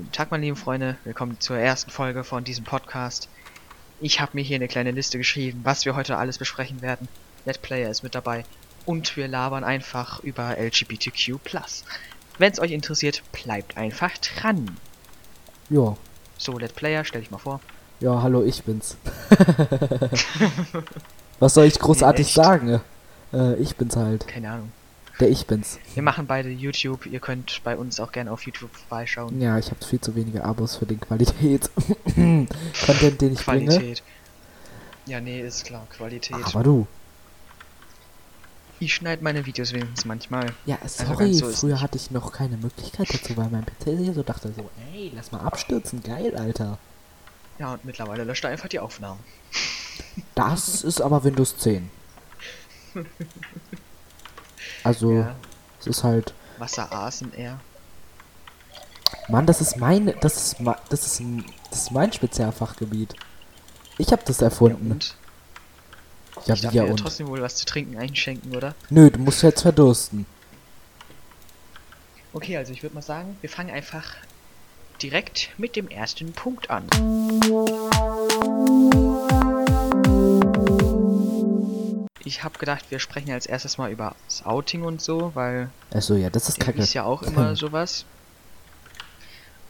Guten Tag, meine lieben Freunde. Willkommen zur ersten Folge von diesem Podcast. Ich habe mir hier eine kleine Liste geschrieben, was wir heute alles besprechen werden. Let Player ist mit dabei. Und wir labern einfach über LGBTQ+. Wenn es euch interessiert, bleibt einfach dran. Ja, So, Let Player, stell dich mal vor. ja, hallo, ich bin's. Was soll ich großartig echt? sagen? Äh, ich bin's halt. Keine Ahnung. Der ich bin's. Wir machen beide YouTube. Ihr könnt bei uns auch gerne auf YouTube vorbeischauen. Ja, ich habe viel zu wenige Abos für den Qualität Content, den ich bringe. Qualität. Ja, nee, ist klar, Qualität. Aber du. ich schneide meine Videos wenigstens manchmal. Ja, Also sorry, ganz so früher hatte ich noch keine Möglichkeit dazu, weil mein PC hier so dachte so, ey, lass mal abstürzen, geil, Alter. Ja, und mittlerweile löscht er einfach die Aufnahmen. Das ist aber Windows 10. Also, Ja, es ist halt, Wasser ASMR. Mann, das ist meine, das ist, das ist, das ist mein Spezialfachgebiet. Ich habe das Ja, erfunden. und? Ja, ich ja und. trotzdem wohl was zu trinken einschenken, oder? Nö, du musst jetzt verdursten. Okay, also ich würde mal sagen, wir fangen einfach direkt mit dem ersten Punkt an. Ich habe gedacht, wir sprechen als erstes mal über das Outing und so, weil Achso, ja, das ist ja, kacke. ist ja auch immer sowas.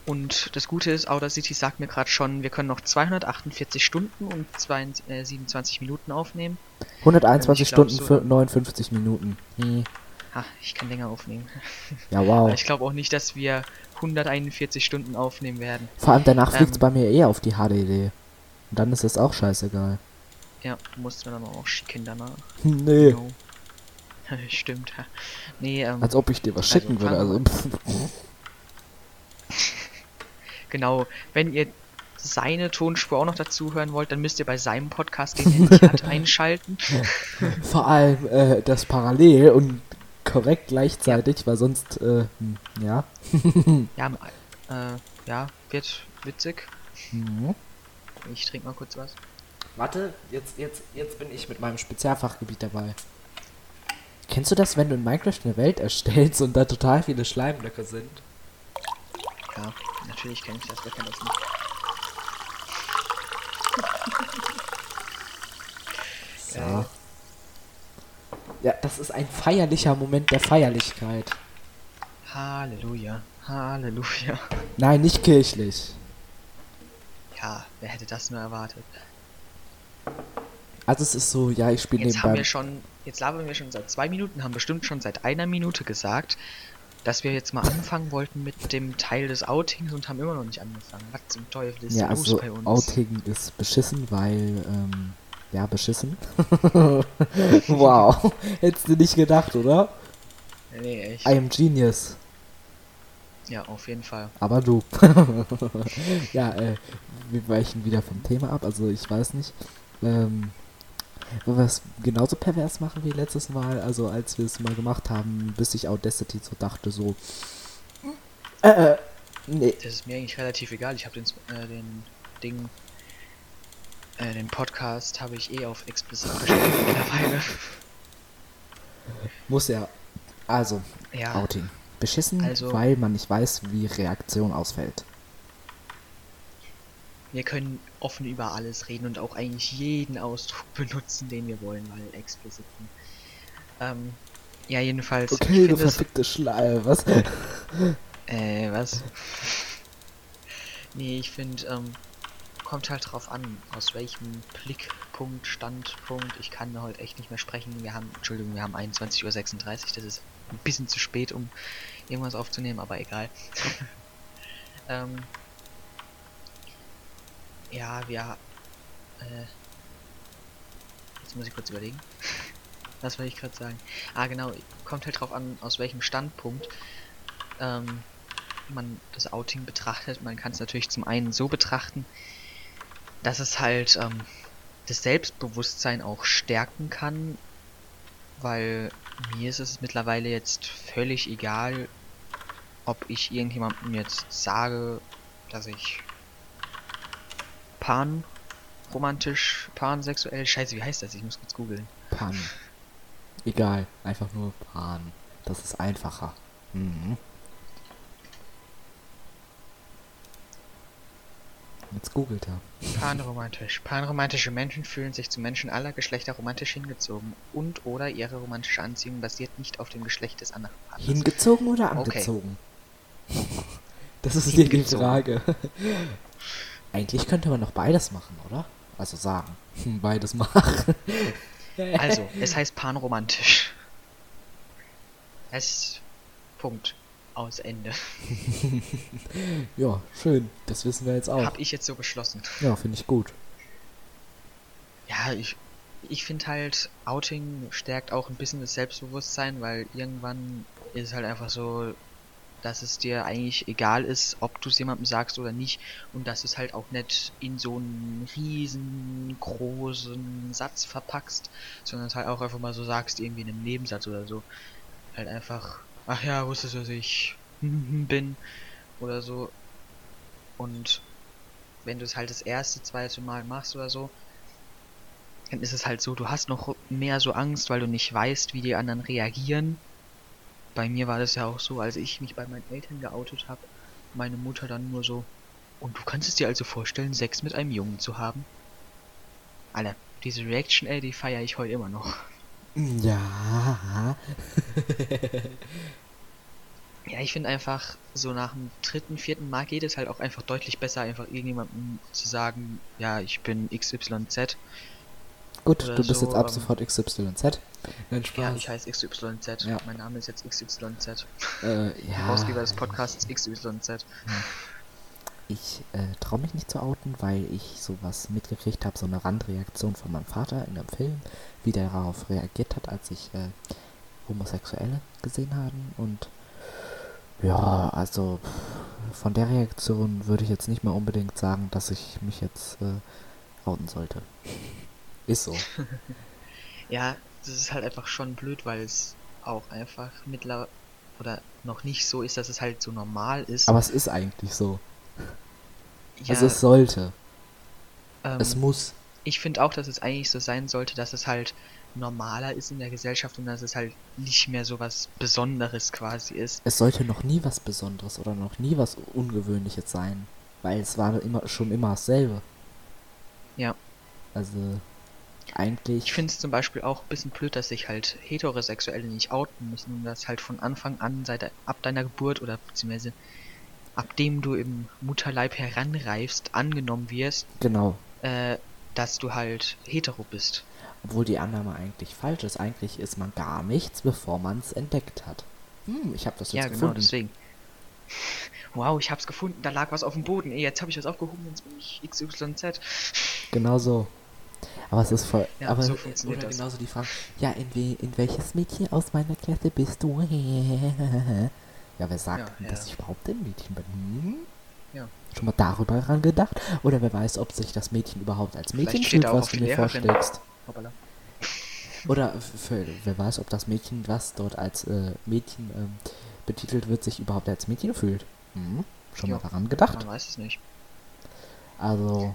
Und das Gute ist, Outer City sagt mir gerade schon, wir können noch 248 Stunden und 22, äh, 27 Minuten aufnehmen. 121 ich glaub, Stunden so- für 59 Minuten. Hm. Ha, ich kann länger aufnehmen. Ja, wow. Ich glaube auch nicht, dass wir 141 Stunden aufnehmen werden. Vor allem danach ähm, fliegt's bei mir eher auf die HDD. Und dann ist es auch scheißegal. Ja, mussten wir dann auch schicken danach. nee. No. Stimmt. Nee, ähm, Als ob ich dir was Also, schicken würde. fangen Also, genau. Wenn ihr seine Tonspur auch noch dazu hören wollt, dann müsst ihr bei seinem Podcast, den hat, einschalten. vor allem äh, das parallel und korrekt gleichzeitig, weil sonst, äh, hm, ja. Ja, äh, ja, wird witzig. Mhm. Ich trinke mal kurz was. Warte, jetzt, jetzt, jetzt bin ich mit meinem Spezialfachgebiet dabei. Kennst du das, wenn du in Minecraft eine Welt erstellst und da total viele Schleimblöcke sind? Ja, natürlich kenne ich das, wer kennt das nicht. So. Ja, das ist ein feierlicher Moment der Feierlichkeit. Halleluja, Halleluja. Nein, nicht kirchlich. Ja, wer hätte das nur erwartet? Also es ist so, ja, ich spiele Jetzt haben nebenbei. wir schon, jetzt labern wir schon seit zwei Minuten, haben bestimmt schon seit einer Minute gesagt, dass wir jetzt mal anfangen wollten mit dem Teil des Outings und haben immer noch nicht angefangen. Was zum Teufel ist Ja, los also bei uns? Outing ist beschissen, weil, ähm, ja, beschissen. wow, hättest du nicht gedacht, oder? Nee, echt. I am genius. Ja, auf jeden Fall. Aber du. ja, äh, wir weichen wieder vom Thema ab, also ich weiß nicht. Ähm, es genauso pervers machen wie letztes Mal, also als wir es mal gemacht haben, bis ich Audacity so dachte, so. Äh, äh, nee. Das ist mir eigentlich relativ egal. Ich habe den, äh, den Ding, äh, den Podcast habe ich eh auf explicit gestellt mittlerweile. Muss ja. Also, Ja, Outing. Beschissen, Also- weil man nicht weiß, wie Reaktion ausfällt. wir können offen über alles reden und auch eigentlich jeden Ausdruck benutzen, den wir wollen, weil explicit. Ähm, ja, jedenfalls. Okay, du verfickte Schleim, was? Äh, was? nee, ich finde, ähm, kommt halt drauf an, aus welchem Blickpunkt, Standpunkt. Ich kann heute echt nicht mehr sprechen. Wir haben, Entschuldigung, wir haben 21.36 Uhr. Das ist ein bisschen zu spät, um irgendwas aufzunehmen, aber egal. ähm, ja, wir, äh, jetzt muss ich kurz überlegen. Was wollte ich gerade sagen? Ah, genau, kommt halt drauf an, aus welchem Standpunkt ähm, man das Outing betrachtet. Man kann es natürlich zum einen so betrachten, dass es halt ähm, das Selbstbewusstsein auch stärken kann, weil mir ist es mittlerweile jetzt völlig egal, ob ich irgendjemandem jetzt sage, dass ich pan romantisch, pansexuell, scheiße, wie heißt das? Ich muss kurz googeln. Pan. Egal, einfach nur Pan. Das ist einfacher. Mhm. Jetzt googelt er. Panromantisch. Panromantische Menschen fühlen sich zu Menschen aller Geschlechter romantisch hingezogen und oder ihre romantische Anziehung basiert nicht auf dem Geschlecht des anderen Partners. Hingezogen oder Okay. angezogen? Das ist hier die. Frage. Eigentlich könnte man noch beides machen, oder? Also sagen. Hm, Beides machen. Also, es heißt panromantisch. Es. Punkt. Aus Ende. Ja, schön. Das wissen wir jetzt auch. Hab ich jetzt so beschlossen. Ja, finde ich gut. Ja, ich. Ich finde halt, Outing stärkt auch ein bisschen das Selbstbewusstsein, weil irgendwann ist es halt einfach so, dass es dir eigentlich egal ist, ob du es jemandem sagst oder nicht und dass du es halt auch nicht in so einen riesengroßen Satz verpackst, sondern es halt auch einfach mal so sagst, irgendwie in einem Nebensatz oder so. Halt einfach, ach ja, wusstest du, dass ich bin oder so. Und wenn du es halt das erste, zweite Mal machst oder so, dann ist es halt so, du hast noch mehr so Angst, weil du nicht weißt, wie die anderen reagieren. Bei mir war das ja auch so, als ich mich bei meinen Eltern geoutet habe, meine Mutter dann nur so, und du kannst es dir also vorstellen, Sex mit einem Jungen zu haben? Alter, diese Reaction, ey, die feiere ich heute immer noch. Ja. Ja, ich finde einfach, so nach dem dritten, vierten Mal geht es halt auch einfach deutlich besser, einfach irgendjemandem zu sagen, ja, ich bin XYZ. Gut, du bist so, jetzt ab ähm, sofort XYZ. Nein, Ja, ich heiße XYZ. Ja. Mein Name ist jetzt XYZ. äh, ja. Herausgeber des Podcasts XYZ. Ich äh, traue mich nicht zu outen, weil ich sowas mitgekriegt habe, so eine Randreaktion von meinem Vater in einem Film, wie der darauf reagiert hat, als ich äh, Homosexuelle gesehen haben. Und ja, also von der Reaktion würde ich jetzt nicht mal unbedingt sagen, dass ich mich jetzt äh, outen sollte. Ist so. Ja, das ist halt einfach schon blöd, weil es auch einfach mittler oder noch nicht so ist, dass es halt so normal ist. Aber es ist eigentlich so. ja, Also es sollte. ähm, Es muss. ich finde auch, dass es eigentlich so sein sollte, dass es halt normaler ist in der Gesellschaft und dass es halt nicht mehr so was Besonderes quasi ist. Es sollte noch nie was Besonderes oder noch nie was Ungewöhnliches sein. Weil es war immer schon immer dasselbe. Ja. Also eigentlich. Ich finde es zum Beispiel auch ein bisschen blöd, dass sich halt Heterosexuelle nicht outen müssen und dass halt von Anfang an, seit ab deiner Geburt oder beziehungsweise ab dem du im Mutterleib heranreifst, angenommen wirst, Genau. äh, dass du halt hetero bist. Obwohl die Annahme eigentlich falsch ist. Eigentlich ist man gar nichts, bevor man es entdeckt hat. Hm, ich habe das jetzt ja, genau, gefunden. deswegen. Wow, ich hab's gefunden, da lag was auf dem Boden. Ey, jetzt habe ich was aufgehoben, jetzt bin ich XYZ. Genau so. Aber es ist voll. Ja, aber so funktioniert oder das. genauso die Frage. Ja, in, we, in welches Mädchen aus meiner Klasse bist du? ja, wer sagt Ja, denn, ja. dass ich überhaupt ein Mädchen bin? Hm? Ja. Schon mal darüber ran gedacht? Oder wer weiß, ob sich das Mädchen überhaupt als Mädchen fühlt, was du mir vorstellst? Hoppala. Oder für, wer weiß, ob das Mädchen, was dort als äh, Mädchen ähm, betitelt wird, sich überhaupt als Mädchen fühlt. Hm? Schon Ja. mal daran gedacht? Man weiß es nicht. Also.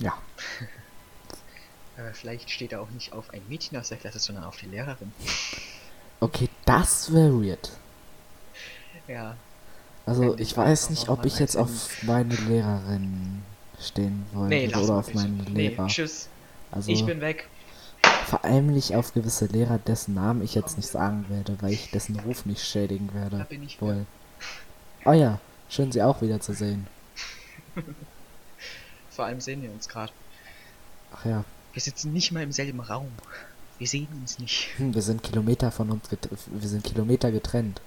Ja. Aber vielleicht steht da auch nicht auf ein Mädchen aus der Klasse, sondern auf die Lehrerin. Okay, das wäre weird. Ja, Also ich weiß nicht, ob ich jetzt auf meine Lehrerin stehen wollte nee, oder auf meinen Nee, Lehrer. tschüss. Also Ich bin weg. vor allem nicht auf gewisse Lehrer, dessen Namen ich jetzt nicht sagen werde, weil ich dessen Ruf nicht schädigen Da werde. bin ich Wohl. Oh ja, schön Sie auch wieder zu sehen. Vor allem sehen wir uns gerade. Ach ja, Wir sitzen nicht mal im selben Raum. Wir sehen uns nicht. hm, wir sind Kilometer von uns get wir sind Kilometer getrennt.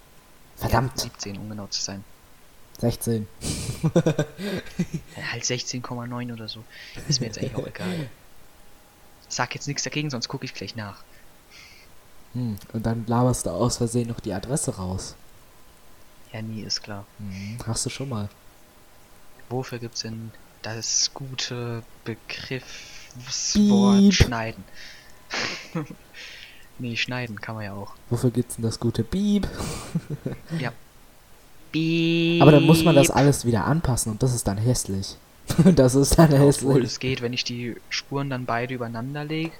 Verdammt, Ja, 17, um genau zu sein. 16. Ja, halt 16,9 oder so. Ist mir jetzt eigentlich auch egal. Sag jetzt nichts dagegen, sonst gucke ich gleich nach. Hm, und dann laberst du aus Versehen noch die Adresse raus. Ja, nie ist klar. Hm, hast du schon mal. Wofür gibt's denn das gute Begriffswort schneiden? nee, schneiden kann man ja auch. Wofür gibt's denn das gute Beep? Ja. Piep. Aber dann muss man das alles wieder anpassen und das ist dann hässlich. das ist dann Obwohl hässlich. es geht, wenn ich die Spuren dann beide übereinander lege.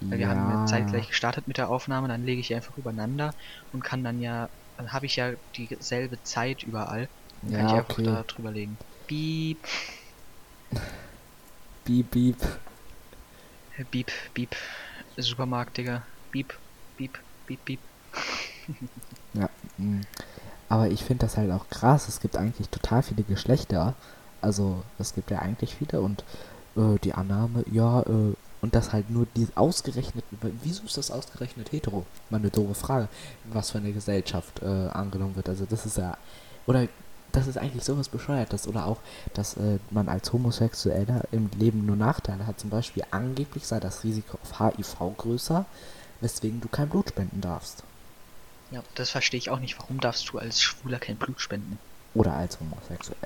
Weil wir haben ja zeitgleich gestartet mit der Aufnahme, dann lege ich einfach übereinander und kann dann ja, dann habe ich ja dieselbe Zeit überall Dann kann Ja, ich einfach okay. da drüber legen. Piep, Beep, beep. äh, Beep, Beep. Supermarkt, Digga. Beep, Beep, Beep, Beep. Mm. Aber ich finde das halt auch krass. Es gibt eigentlich total viele Geschlechter. Also es gibt ja eigentlich viele und äh, die Annahme, ja, äh, und das halt nur die ausgerechnet. Wieso ist das ausgerechnet hetero? Mal eine doofe Frage, was für eine Gesellschaft äh, angenommen wird. Also das ist ja. Oder das ist eigentlich sowas Bescheuertes. Oder auch, dass äh, man als Homosexueller im Leben nur Nachteile hat. Zum Beispiel angeblich sei das Risiko auf HIV größer, weswegen du kein Blut spenden darfst. Ja, das verstehe ich auch nicht. Warum darfst du als Schwuler kein Blut spenden? Oder als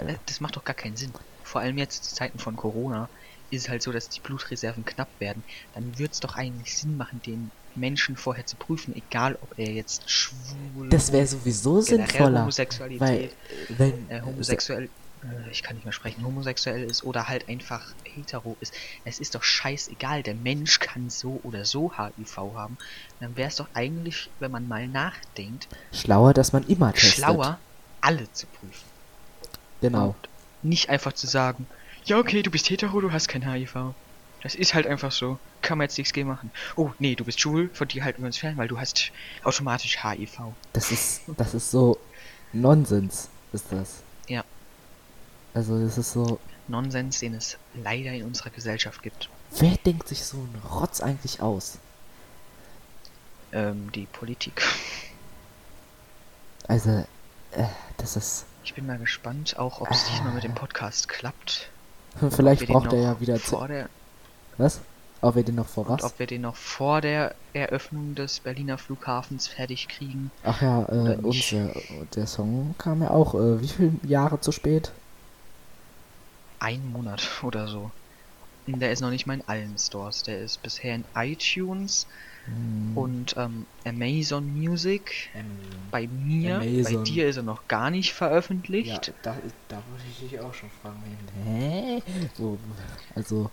Äh, Homosexueller. Das macht doch gar keinen Sinn. Vor allem jetzt zu Zeiten von Corona ist es halt so, dass die Blutreserven knapp werden. Dann wird es doch eigentlich Sinn machen, den Menschen vorher zu prüfen, egal ob er jetzt schwul, Das wäre sowieso sinnvoller. Homosexualität, Weil, äh, wenn. äh, homosexuell, äh, ich kann nicht mehr sprechen, homosexuell ist oder halt einfach hetero ist. Es ist doch scheißegal, der Mensch kann so oder so HIV haben. Dann wäre es doch eigentlich, wenn man mal nachdenkt, Schlauer, dass man immer testet. schlauer, alle zu prüfen. Genau. Und nicht einfach zu sagen, ja okay, du bist hetero, du hast kein HIV. Das ist halt einfach so. Kann man jetzt nichts gegen machen. Oh, nee, du bist schwul, von dir halten wir uns fern, weil du hast automatisch HIV. Das ist, das ist so Nonsens, ist das. Ja. Also, das ist so. Nonsens, den es leider in unserer Gesellschaft gibt. Wer denkt sich so einen Rotz eigentlich aus? Ähm, die Politik. Also, äh, das ist. Ich bin mal gespannt, auch ob es diesmal mit dem Podcast klappt. Vielleicht braucht er ja wieder. vor der Was? Ob wir den noch vor und was? ob wir den noch vor der Eröffnung des Berliner Flughafens fertig kriegen. Ach ja, äh, und der, der Song kam ja auch, äh, wie viele Jahre zu spät? Ein Monat oder so. Und Der ist noch nicht mal in allen Stores. Der ist bisher in iTunes Hm, und ähm, Amazon Music. ähm, Bei mir, Amazon. bei dir ist er noch gar nicht Ja, veröffentlicht. da, da wollte ich dich auch schon fragen. Hä? Also,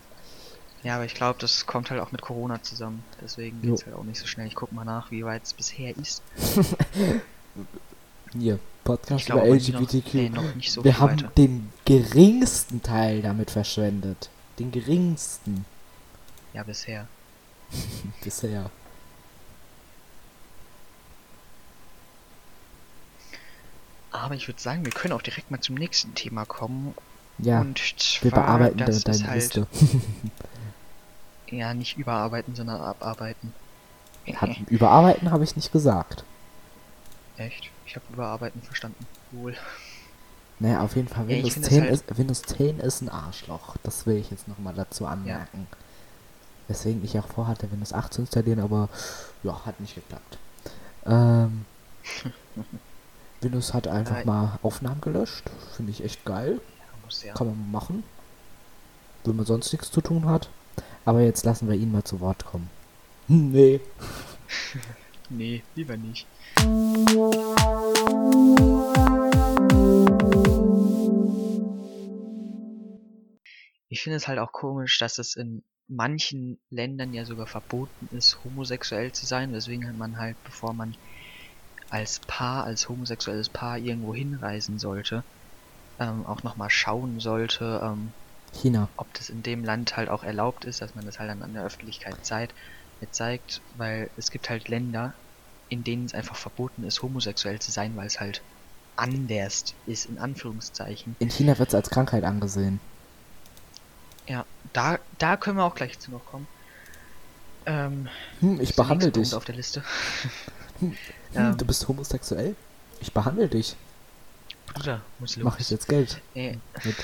Ja, aber ich glaube, das kommt halt auch mit Corona zusammen. Deswegen Jo. geht's halt auch nicht so schnell. Ich guck mal nach, wie weit es bisher ist. hier, Podcast glaube über nicht noch, LGBTQ. nee, noch so Wir haben weiter. den geringsten Teil damit verschwendet. Den geringsten Ja, bisher. bisher. Aber ich würde sagen, wir können auch direkt mal zum nächsten Thema kommen. Ja, Und wir zwar, bearbeiten das de ist deine halt, Liste. Ja, nicht überarbeiten, sondern abarbeiten. Hab, überarbeiten habe ich nicht gesagt. Echt? Ich habe überarbeiten verstanden. Wohl. Naja, auf jeden Fall, Ja, Windows, find 10 das halt- ist, Windows 10 ist ein Arschloch. Das will ich jetzt nochmal dazu anmerken. Weswegen ich auch vorhatte, Windows 8 zu installieren, aber ja, hat nicht geklappt. Ähm, Windows hat einfach Äh, mal Aufnahmen gelöscht. Finde ich echt geil. Ja, muss ja. Kann man machen. Wenn man sonst nichts zu tun hat. Aber jetzt lassen wir ihn mal zu Wort kommen. Nee. Nee, lieber nicht. Ich finde es halt auch komisch, dass es in manchen Ländern ja sogar verboten ist, homosexuell zu sein, weswegen man halt, bevor man als Paar, als homosexuelles Paar irgendwo hinreisen sollte, ähm, auch nochmal schauen sollte, ähm, China. ob das in dem Land halt auch erlaubt ist, dass man das halt dann an der Öffentlichkeit zeigt, zeigt, weil es gibt halt Länder, in denen es einfach verboten ist, homosexuell zu sein, weil es halt anders ist, in Anführungszeichen. In China wird es als Krankheit angesehen. Ja, da, da können wir auch gleich zu noch kommen. Ähm, Hm, ich behandle dich. Auf der Liste. Hm, Ähm. du bist homosexuell? Ich behandle dich. Bruder, muss los. Mache ich jetzt Geld Ey, mit.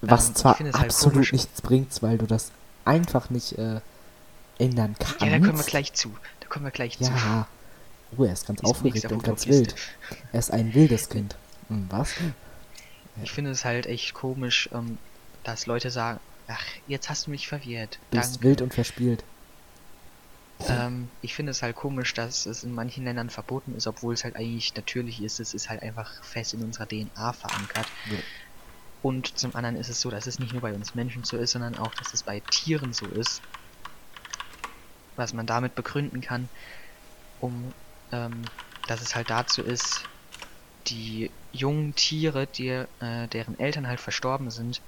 Was Ähm, zwar halt absolut komisch. nichts bringt, weil du das einfach nicht äh, ändern kannst. ja, da kommen wir gleich zu. Da kommen wir gleich zu. Ja. Oh, er ist ganz Ist aufgeregt und ganz wild. Er ist ein wildes Kind. Hm, was? Ich finde es halt echt komisch, ähm, dass Leute sagen, ach, jetzt hast du mich verwirrt. Du bist wild und verspielt. Ähm, ich finde es halt komisch, dass es in manchen Ländern verboten ist, obwohl es halt eigentlich natürlich ist. Es ist halt einfach fest in unserer DNA verankert. Ja. Und zum anderen ist es so, dass es nicht nur bei uns Menschen so ist, sondern auch, dass es bei Tieren so ist. Was man damit begründen kann, um, ähm, dass es halt dazu ist, die jungen Tiere, die, äh, deren Eltern halt verstorben sind,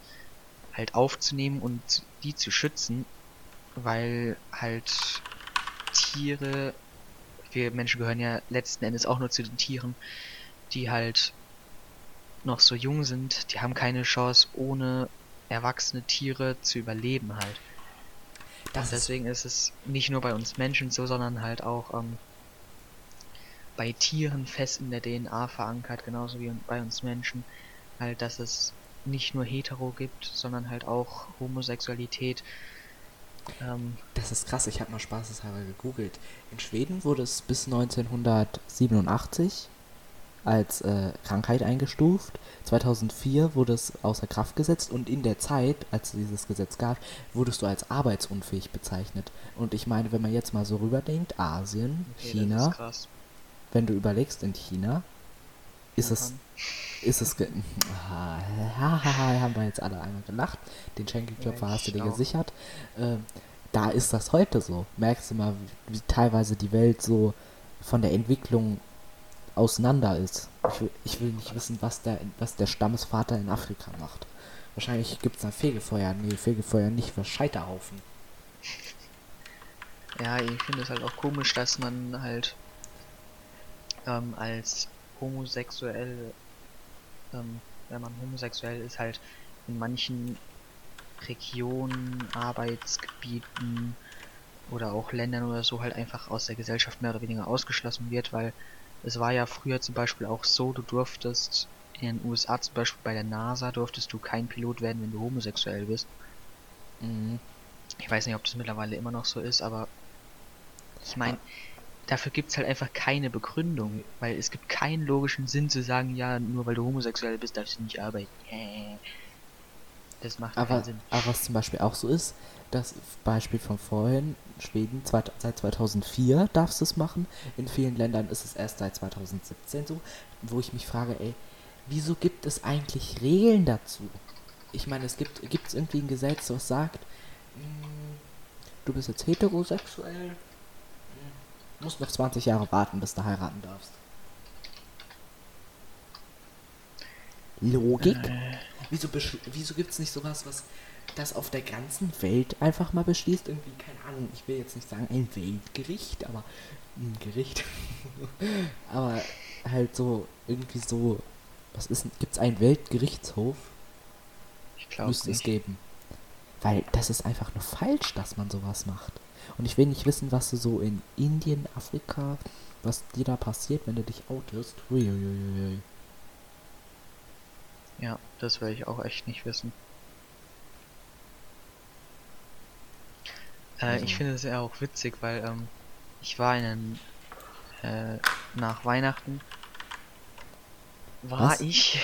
halt aufzunehmen und die zu schützen, weil halt Tiere, wir Menschen gehören ja letzten Endes auch nur zu den Tieren, die halt noch so jung sind, die haben keine Chance ohne erwachsene Tiere zu überleben halt. Das ist, Deswegen ist es nicht nur bei uns Menschen so, sondern halt auch ähm, bei Tieren fest in der DNA verankert, genauso wie bei uns Menschen, halt, dass es nicht nur hetero gibt, sondern halt auch Homosexualität. Ähm, das ist krass, ich habe mal spaßeshalber gegoogelt. In Schweden wurde es bis 1987 als äh, Krankheit eingestuft. 2004 wurde es außer Kraft gesetzt und in der Zeit, als es dieses Gesetz gab, wurdest du als arbeitsunfähig bezeichnet. Und ich meine, wenn man jetzt mal so rüberdenkt, Asien, okay, China, wenn du überlegst, in China ist es, ist es, Ah, haben wir jetzt alle einmal gelacht, den Schenkelklopfer Ja, hast du dir gesichert. Ähm, da ist das heute so. Merkst du mal, wie, wie teilweise die Welt so von der Entwicklung auseinander ist. Ich will, ich will nicht wissen, was der, was der Stammesvater in Afrika macht. Wahrscheinlich gibt es da Fegefeuer. Nee, Fegefeuer nicht, für Scheiterhaufen. Ja, ich finde es halt auch komisch, dass man halt ähm, als homosexuell, ähm, wenn man homosexuell ist, halt in manchen Regionen, Arbeitsgebieten oder auch Ländern oder so halt einfach aus der Gesellschaft mehr oder weniger ausgeschlossen wird, weil es war ja früher zum Beispiel auch so, du durftest in den USA zum Beispiel bei der NASA durftest du kein Pilot werden, wenn du homosexuell bist. Mhm. Ich weiß nicht, ob das mittlerweile immer noch so ist, aber ich meine, dafür gibt's halt einfach keine Begründung, weil es gibt keinen logischen Sinn zu sagen, ja, nur weil du homosexuell bist, darfst du nicht arbeiten. Das macht Aber, keinen Sinn. aber was zum Beispiel auch so ist, das Beispiel von vorhin, Schweden, zweit- seit 2004 darfst du es machen. In vielen Ländern ist es erst seit 2017 so, wo ich mich frage, ey, wieso gibt es eigentlich Regeln dazu? Ich meine, es gibt gibt's irgendwie ein Gesetz, was sagt, mm, du bist jetzt heterosexuell, mm, musst noch 20 Jahre warten, bis du heiraten darfst. Logik? Äh, Wieso, wieso gibt es nicht sowas, was das auf der ganzen Welt einfach mal beschließt? Irgendwie, keine Ahnung, ich will jetzt nicht sagen ein Weltgericht, aber ein Gericht. aber halt so, irgendwie so, was ist Gibt es einen Weltgerichtshof? ich glaube Müsste es geben. Weil das ist einfach nur falsch, dass man sowas macht. Und ich will nicht wissen, was du so in Indien, Afrika, was dir da passiert, wenn du dich outest. Uiuiuiui. Ja, das will ich auch echt nicht wissen. Äh, Also- Ich finde es ja auch witzig, weil ähm, ich war in einem, äh, nach Weihnachten war Was? ich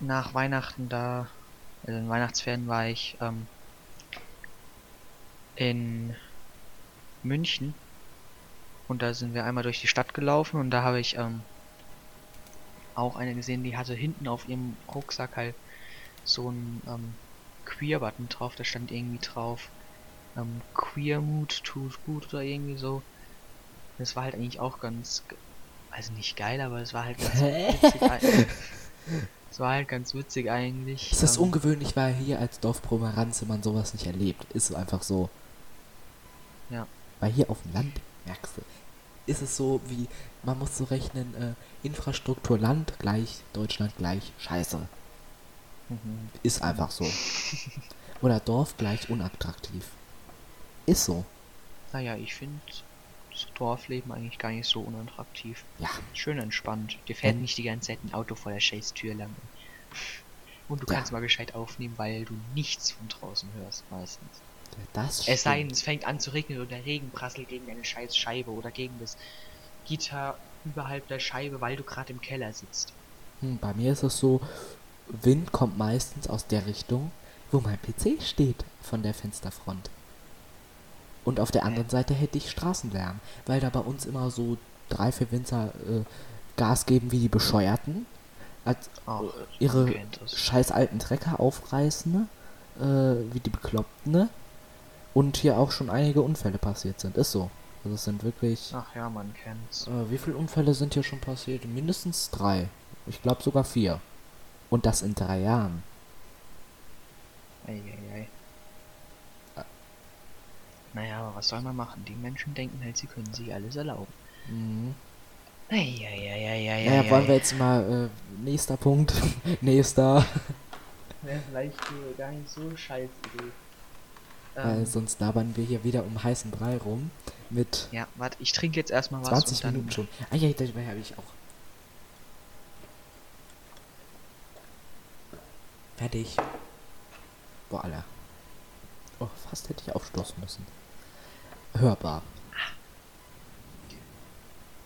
nach Weihnachten da, also in Weihnachtsferien war ich ähm, in München und da sind wir einmal durch die Stadt gelaufen und da habe ich ähm, auch eine gesehen, die hatte hinten auf ihrem Rucksack halt so ein ähm, Queer-Button drauf, da stand irgendwie drauf ähm, Queer Mood tut gut oder irgendwie so. Das war halt eigentlich auch ganz, also nicht geil, aber es war halt ganz witzig. Es war halt ganz witzig eigentlich. Es ist ähm, ungewöhnlich, weil hier als Dorfpomeranze man sowas nicht erlebt. Ist einfach so. Ja. Weil hier auf dem Land, merkst du, ist es so wie, man muss so rechnen, äh, Infrastruktur Land gleich, Deutschland gleich, scheiße. mhm. Ist einfach so. Oder Dorf gleich unattraktiv. Ist so. Naja, ich finde das Dorfleben eigentlich gar nicht so unattraktiv. Ja. Schön entspannt. Dir fährt Wenn- nicht die ganze Zeit ein Auto vor der Scheißtür lang. Und du Ja. kannst mal gescheit aufnehmen, weil du nichts von draußen hörst meistens. Das Es sei denn, es fängt an zu regnen und der Regen prasselt gegen deine scheiß Scheibe oder gegen das Gitter überhalb der Scheibe, weil du gerade im Keller sitzt. Hm, bei mir ist es so, Wind kommt meistens aus der Richtung, wo mein PC steht, von der Fensterfront. Und auf der anderen Seite hätte ich Straßenlärm, weil da bei uns immer so drei, vier Winzer äh, Gas geben wie die Bescheuerten, als äh, ihre scheiß alten Trecker aufreißen, äh, wie die Bekloppten, ne? Und hier auch schon einige Unfälle passiert sind. Ist so. Also es sind wirklich. Ach ja, man kennt's. Äh, wie viele Unfälle sind hier schon passiert? Mindestens drei. Ich glaube sogar vier. Und das in drei Jahren. Eieiei. Naja, aber was soll man machen? Die Menschen denken halt, sie können sich alles erlauben. Mhm. Eieiei. Naja, wollen wir jetzt mal, äh, nächster Punkt. nächster. Wäre vielleicht gar nicht so scheiß Idee. Weil Ähm, sonst labern wir hier wieder um heißen Brei rum. Mit ja, warte, ich trinke jetzt erstmal was 20 und dann Minuten schon. Ah ja, dabei habe ich auch. Fertig. Boah, Alter. Oh, fast hätte ich aufstoßen müssen. Hörbar.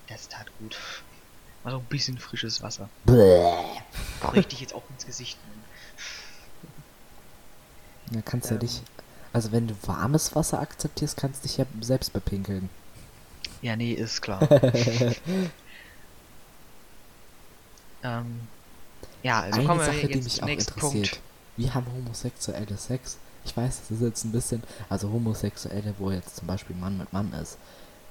Das tat gut. War so ein bisschen frisches Wasser. Bräuchte ich jetzt auch ins Gesicht nehmen. Da kannst du Ähm. dich. Also wenn du warmes Wasser akzeptierst, kannst du dich ja selbst bepinkeln. Ja, nee, ist klar. ähm, ja, also Eine kommen wir Sache, die mich auch interessiert. Punkt. Wie haben Homosexuelle Sex? Ich weiß, das ist jetzt ein bisschen, also Homosexuelle, wo jetzt zum Beispiel Mann mit Mann ist.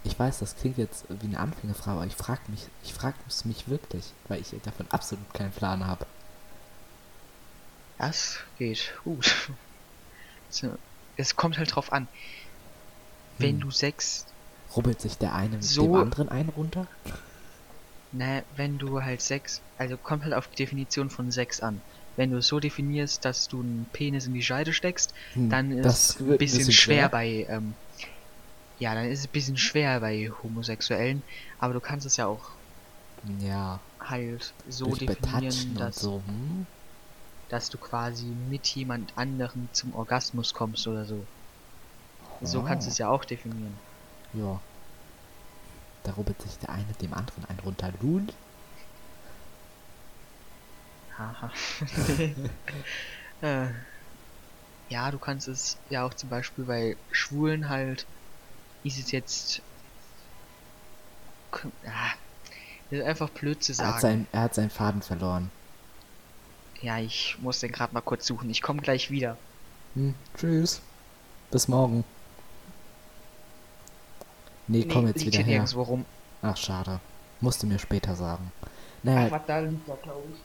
Ich weiß, das klingt jetzt wie eine Anfängerfrage, aber ich frage mich, ich frage es mich wirklich, weil ich davon absolut keinen Plan habe. Das geht gut. Es kommt halt drauf an. Wenn Hm. du Sex, Rubbelt sich der eine mit So- dem anderen einen runter? ne, wenn du halt Sex, also kommt halt auf die Definition von Sex an. Wenn du es so definierst, dass du einen Penis in die Scheide steckst, Hm, dann ist es ein bisschen, schwer bei, ähm, ja, dann ist es ein bisschen schwer bei Homosexuellen, aber du kannst es ja auch Ja, halt so durch definieren, dass, so. Hm? Dass du quasi mit jemand anderem zum Orgasmus kommst oder so. So kannst du Oh. es ja auch definieren. Ja. Da rubbelt sich der eine dem anderen einen runter. Nun? Haha. äh, ja, du kannst es ja auch zum Beispiel bei Schwulen halt, ist es jetzt, ah, ist einfach blöd zu Er hat, sagen. sein, er hat seinen Faden verloren. Ja, ich muss den gerade mal kurz suchen. Ich komme gleich wieder. Hm, tschüss. Bis morgen. Nee, komm jetzt liegt wieder hier her. nirgendwo rum. Ach, schade. Musst du mir später sagen. Ach, Naja, was da liegt da, glaube ich.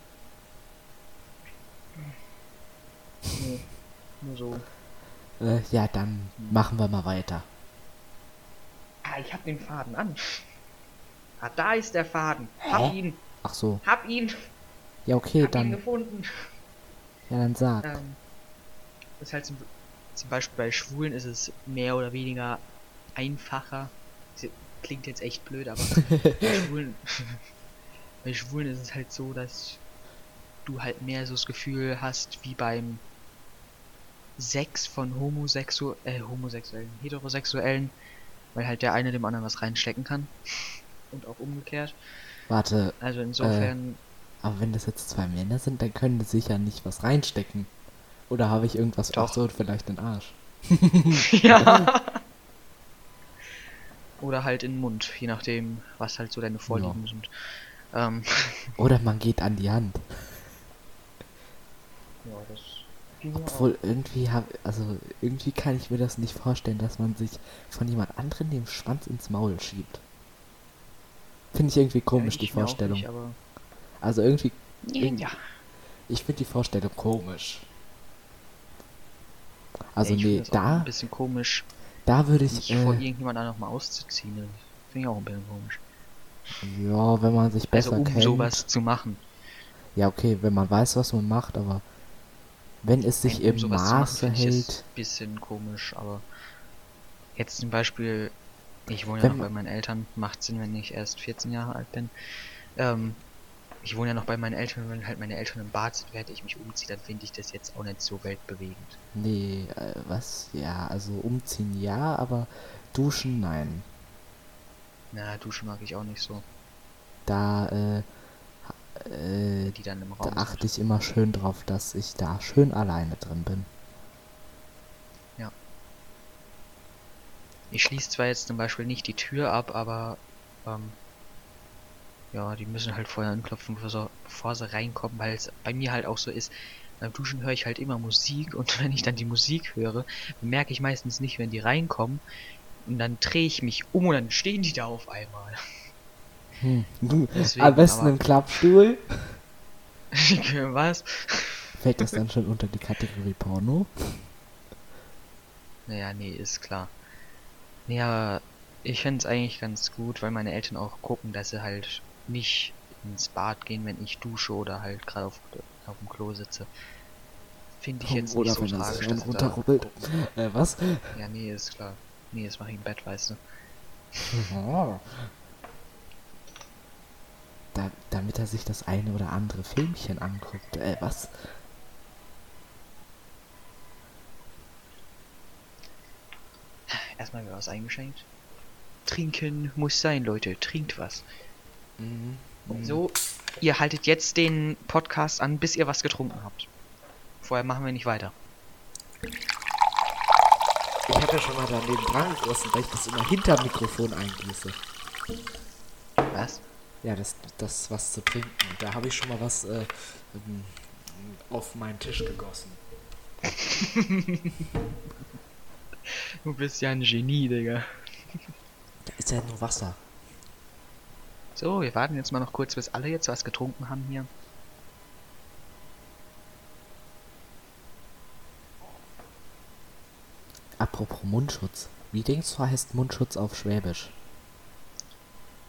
Nee, nur so. äh, ja, dann machen wir mal weiter. Ah, ich hab den Faden an. Ah, da ist der Faden. Hab Hä? ihn. Ach so. Hab ihn. Ja, okay, Hab dann, gefunden. ja, dann sag. Ähm, das ist halt zum, zum Beispiel bei Schwulen ist es mehr oder weniger einfacher. Klingt jetzt echt blöd, aber bei Schwulen, bei Schwulen ist es halt so, dass du halt mehr so das Gefühl hast wie beim Sex von Homosexu äh, Homosexuellen, Heterosexuellen, weil halt der eine dem anderen was reinstecken kann. Und auch umgekehrt. Warte, Also insofern, aber wenn das jetzt zwei Männer sind, dann können die sicher nicht was reinstecken. Oder habe ich irgendwas Doch. Ach so, vielleicht den Arsch. ja. Oder halt in den Mund, je nachdem, was halt so deine Vorlieben sind. Ähm, Oder man geht an die Hand. ja, das ja Obwohl irgendwie hab, also irgendwie kann ich mir das nicht vorstellen, dass man sich von jemand anderem den Schwanz ins Maul schiebt. Finde ich irgendwie komisch, Ja, die ich auch Vorstellung. Nicht, aber Also irgendwie, ja. ich finde die Vorstellung komisch. Also ich nee, da, ein bisschen komisch, da würde ich, sich vor äh, irgendjemand anderem mal auszuziehen. Finde ich auch ein bisschen komisch. ja, wenn man sich besser Also um kennt. sowas zu machen. Ja, okay, wenn man weiß, was man macht, aber wenn es sich um im machen, Maße hält, ein bisschen komisch, aber jetzt zum Beispiel, ich wohne ja Wenn noch bei meinen Eltern, macht Sinn, wenn ich erst 14 Jahre alt bin. Ähm, ich wohne ja noch bei meinen Eltern, wenn halt meine Eltern im Bad sind, während ich mich umziehe, dann finde ich das jetzt auch nicht so weltbewegend. nee, äh, was, ja, also umziehen ja, aber duschen nein. Na, Duschen mag ich auch nicht so, Da, äh, äh, die dann im da Raum achte sind. ich immer schön drauf, dass ich da schön alleine drin bin. Ich schließe zwar jetzt zum Beispiel nicht die Tür ab, aber ähm, ja, die müssen halt vorher anklopfen, bevor sie, reinkommen, weil es bei mir halt auch so ist. Beim Duschen höre ich halt immer Musik und wenn ich dann die Musik höre, merke ich meistens nicht, wenn die reinkommen. Und dann drehe ich mich um und dann stehen die da auf einmal. Hm. Du, Deswegen, am besten aber- im Klappstuhl. Was? Fällt das dann schon unter die Kategorie Porno? Naja, nee, ist klar. Aber ich find's eigentlich ganz gut, weil meine Eltern auch gucken, dass sie halt nicht ins Bad gehen, wenn ich dusche oder halt gerade auf, auf dem Klo sitze. Finde ich jetzt Oder nicht so tragisch, dass da runterrubbelt. gucken. Äh, was? Ja, nee, ist klar. Nee, das mache ich im Bett, weißt du. Oh. Da, damit er sich das eine oder andere Filmchen anguckt. Äh, was? Erstmal wieder was eingeschenkt. Trinken muss sein, Leute. Trinkt was. Mhm. So, ihr haltet jetzt den Podcast an, bis ihr was getrunken habt. Vorher machen wir nicht weiter. Ich habe ja schon mal daneben dran gegossen, weil ich das immer hinter Mikrofon eingieße. Was? Ja, das, das was zu trinken. Da habe ich schon mal was äh, ähm, auf meinen Tisch gegossen. Du bist ja ein Genie, Digga. Da ist ja nur Wasser. So, wir warten jetzt mal noch kurz, bis alle jetzt was getrunken haben hier. Apropos Mundschutz. Wie denkst du heißt Mundschutz auf Schwäbisch?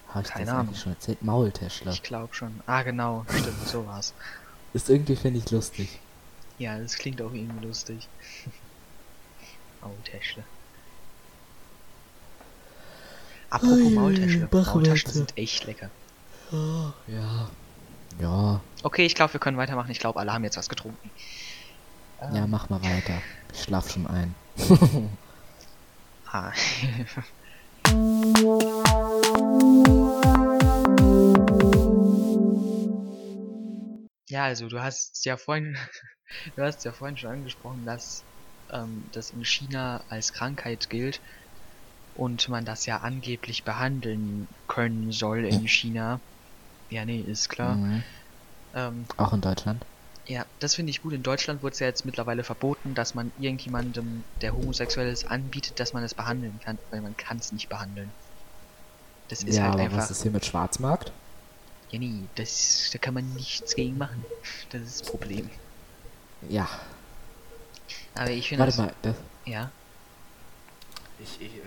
Habe ich Keine das Ahnung. eigentlich schon erzählt? Maultäschler. Ich glaube schon. Ah, genau. Stimmt, so war's. Ist irgendwie, finde ich, lustig. Ja, das klingt auch irgendwie lustig. Täschle. Apropos Maultaschen weiter. sind echt lecker. Ja. Ja. Okay, ich glaube, wir können weitermachen. Ich glaube, alle haben jetzt was getrunken. Ja, mach mal weiter. Ich schlaf schon ein. Ah. ja, also du hast ja vorhin, du hast ja vorhin schon angesprochen, dass ähm, das in China als Krankheit gilt und man das ja angeblich behandeln können soll in China. Ja, nee, ist klar. Mhm. Ähm, Auch in Deutschland? ja, das finde ich gut. In Deutschland wurde es ja jetzt mittlerweile verboten, dass man irgendjemandem, der homosexuell ist, anbietet, dass man es behandeln kann, weil man kann es nicht behandeln. Das ist ja, halt aber einfach. was ist hier mit Schwarzmarkt? Ja, nee, das, da kann man nichts gegen machen. Das ist das Problem. Ja. Aber ich finde Warte das. mal. Das, Ja, ich, ich, äh,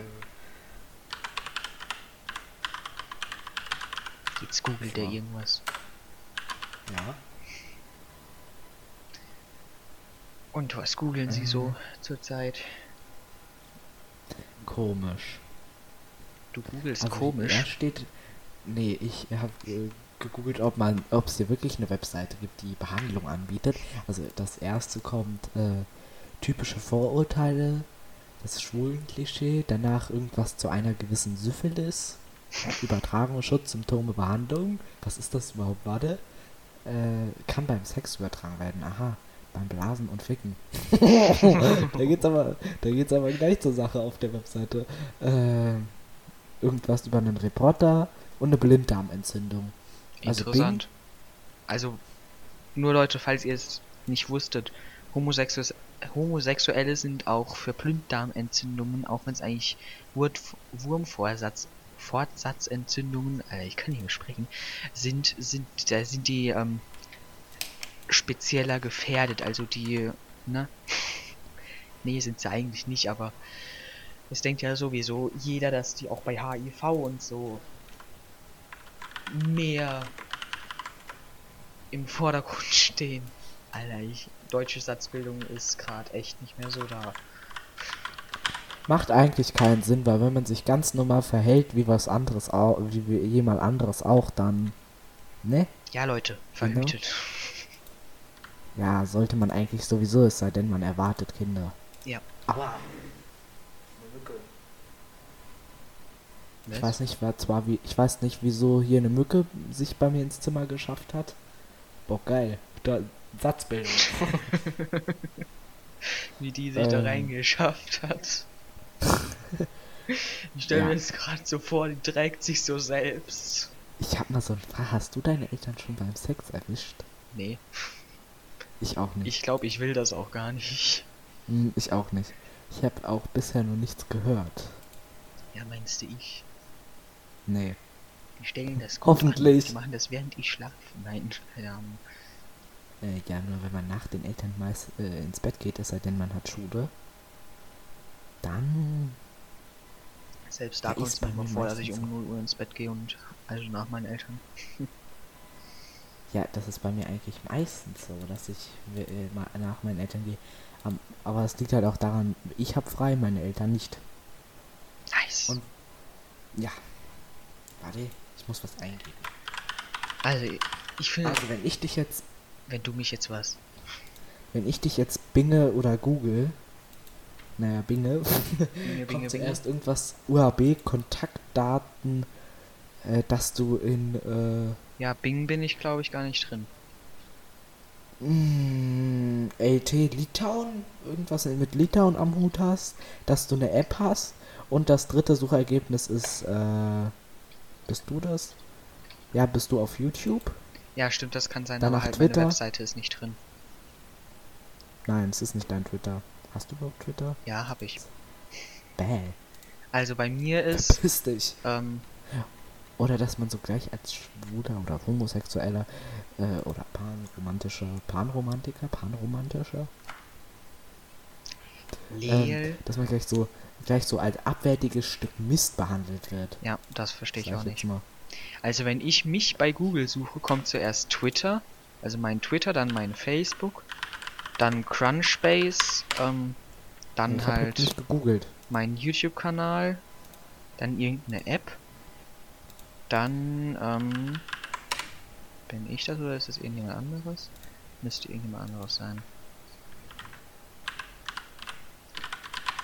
jetzt googelt er irgendwas. ja. Und was googeln Sie so zurzeit? Komisch. Du googelst Also, komisch. Da steht. Nee, ich habe äh, gegoogelt, ob man, ob es hier wirklich eine Webseite gibt, die Behandlung anbietet. Also das erste kommt äh, typische Vorurteile, das Schwulen-Klischee, danach irgendwas zu einer gewissen Syphilis, Übertragung, Schutz, Symptome, Behandlung. Was ist das überhaupt? Warte. Äh, kann beim Sex übertragen werden. Aha. Beim Blasen und Ficken. da geht's aber, da geht's aber gleich zur Sache auf der Webseite. Äh, irgendwas über einen Reporter und eine Blinddarmentzündung. Also Interessant. Also, nur Leute, falls ihr es nicht wusstet, Homosexu Homosexuelle sind auch für Blinddarmentzündungen, auch wenn es eigentlich Wurmvorsatz Fortsatzentzündungen, äh, ich kann nicht mehr sprechen, sind, sind, da sind die ähm, spezieller gefährdet, also die, ne? nee, sind sie eigentlich nicht, aber es denkt ja sowieso jeder, dass die auch bei HIV und so mehr im Vordergrund stehen. Alter, ich, deutsche Satzbildung ist gerade echt nicht mehr so da. Macht eigentlich keinen Sinn, weil wenn man sich ganz normal verhält, wie was anderes auch, wie jemand anderes auch, dann, ne? Ja, Leute, verhütet. Ja, sollte man eigentlich sowieso, es sei denn, man erwartet Kinder. Ja. Aber ich weiß nicht, war zwar wie, ich weiß nicht, wieso hier eine Mücke sich bei mir ins Zimmer geschafft hat. Boah, geil. Da, Satzbildung. Wie die sich da Ähm. reingeschafft hat. Ich stelle Ja. mir das gerade so vor, die trägt sich so selbst. Ich hab mal so ein Frage, hast du deine Eltern schon beim Sex erwischt? Nee, Ich auch nicht. ich glaube, ich will das auch gar nicht. Hm, ich auch nicht. Ich habe auch bisher noch nichts gehört. Ja, meinst du ich? Nee. Die stellen das gut Hoffentlich. An. Die machen das während ich schlafe. Nein, keine Ahnung. Äh, ja, nur wenn man nach den Eltern meist äh, ins Bett geht, es sei denn, man hat Schule. Dann. Selbst da Ja, kommt es manchmal vor, dass ich um 0 Uhr ins Bett gehe und also nach meinen Eltern. Ja, das ist bei mir eigentlich meistens so, dass ich äh, mal nach meinen Eltern gehe. Aber es liegt halt auch daran, ich habe frei, meine Eltern nicht. Nice. Und- Ja. Warte, ich muss was eingeben. also, ich finde, Also wenn ich dich jetzt, wenn du mich jetzt was. wenn ich dich jetzt binge oder google, naja, binge, Binge, kommt zuerst irgendwas UHB, Kontaktdaten, äh, dass du in Ja, Bing bin ich glaube ich gar nicht drin. äh, mm, LT Litauen, irgendwas mit Litauen am Hut hast, dass du eine App hast und das dritte Suchergebnis ist, äh, bist du das? Ja, bist du auf YouTube? Ja, stimmt, das kann sein, Danach aber halt Twitter. meine Webseite ist nicht drin. Nein, es ist nicht dein Twitter. Hast du überhaupt Twitter? Ja, habe ich. Bäh. Also bei mir ist, Piss dich. ähm, Oder dass man so gleich als schwuler oder homosexueller äh, oder panromantischer, panromantiker, panromantischer, ähm, dass man gleich so gleich so als abwertiges Stück Mist behandelt wird. ja, das verstehe ich auch nicht. mal. Also wenn ich mich bei Google suche, kommt zuerst Twitter, also mein Twitter, dann mein Facebook, dann Crunchbase, ähm, dann ich halt nicht gegoogelt. mein YouTube-Kanal, dann irgendeine App, dann, ähm, bin ich das oder ist das irgendjemand anderes? Müsste irgendjemand anderes sein.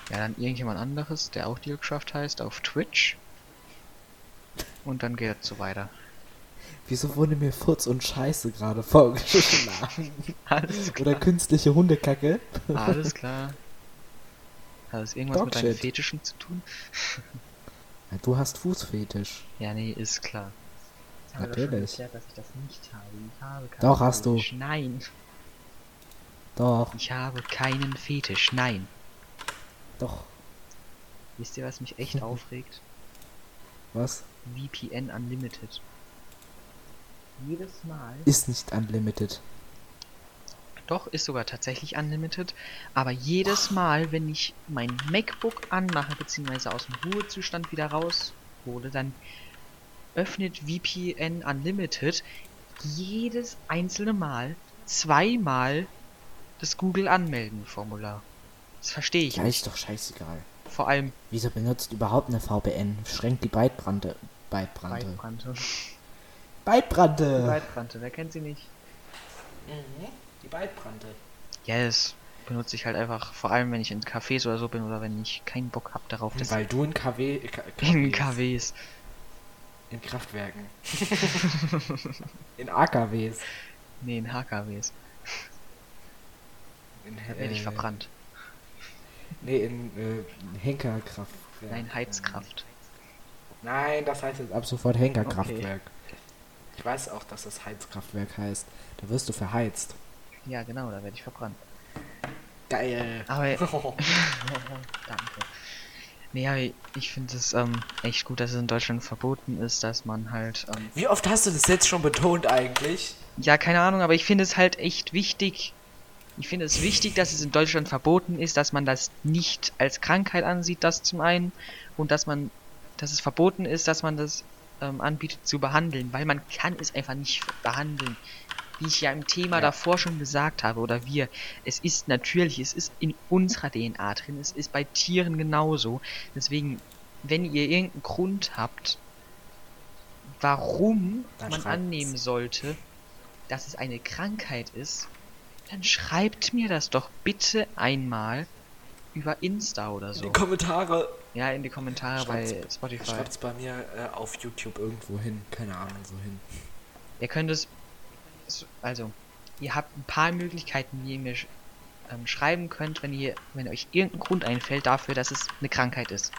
Ja, dann irgendjemand anderes, der auch Dealcraft heißt, auf Twitch. Und dann geht es so weiter. Wieso wurde mir Furz und Scheiße gerade vorgeschlagen? Alles Oder künstliche Hundekacke? Alles klar. Hat das irgendwas mit deinen. Fetischen zu tun? Ja, du hast Fußfetisch. Ja, nee, ist klar. Ich habe doch schon Natürlich. Erklärt, dass ich das nicht habe. Ich habe keinen Doch, hast du. Fetisch. Nein, Doch, ich habe keinen Fetisch. Nein. doch. Wisst ihr, was mich echt aufregt? Was? VPN Unlimited. Jedes Mal. Ist nicht unlimited. Doch, ist sogar tatsächlich Unlimited. Aber jedes Mal, wenn ich mein MacBook anmache, beziehungsweise aus dem Ruhezustand wieder raushole, dann öffnet VPN Unlimited jedes einzelne Mal zweimal das Google Anmelden Formular. Das verstehe ich Ja, nicht. ist doch scheißegal. Vor allem Wieso benutzt überhaupt eine VPN? Schränkt die Breitbrande. Breitbrande. Breitbrante. Breitbrande! Breitbrante, wer kennt sie nicht? Mhm, Die. Ja, das benutze ich halt einfach, vor allem wenn ich in Cafés oder so bin oder wenn ich keinen Bock habe darauf, dass Weil du in KW. äh, in KWs. In Kraftwerken. in AKWs. Nee, in HKWs. In, Da werde ich äh, verbrannt. Nee, in äh, Henkerkraftwerk. Nein, Heizkraft. Nein, das heißt jetzt ab sofort Henkerkraftwerk. Ich weiß auch, dass das Heizkraftwerk heißt. Da wirst du verheizt. Ja, genau, da werde ich verbrannt. Geil. Aber danke. Nee, aber ich finde es ähm, echt gut, dass es in Deutschland verboten ist, dass man halt. Ähm, Wie oft hast du das jetzt schon betont eigentlich? ja, keine Ahnung, aber ich finde es halt echt wichtig. Ich finde es wichtig, dass es in Deutschland verboten ist, dass man das nicht als Krankheit ansieht, das zum einen. Und dass man, dass es verboten ist, dass man das ähm, anbietet zu behandeln, weil man kann es einfach nicht behandeln. Wie ich ja im Thema Ja. davor schon gesagt habe, oder wir, es ist natürlich, es ist in unserer DNA drin, es ist bei Tieren genauso. Deswegen, wenn ihr irgendeinen Grund habt, warum Dann man annehmen sollte, dass es eine Krankheit ist, dann schreibt mir das doch bitte einmal über Insta oder so. Kommentare. Ja, in die Kommentare bei Schreibt's- Spotify. Schreibt's bei mir äh, auf YouTube irgendwo hin. Keine Ahnung, so hin. Ihr könnt es, also, ihr habt ein paar Möglichkeiten, wie ihr mir sch ähm, schreiben könnt, wenn ihr, wenn euch irgendein Grund einfällt dafür, dass es eine Krankheit ist.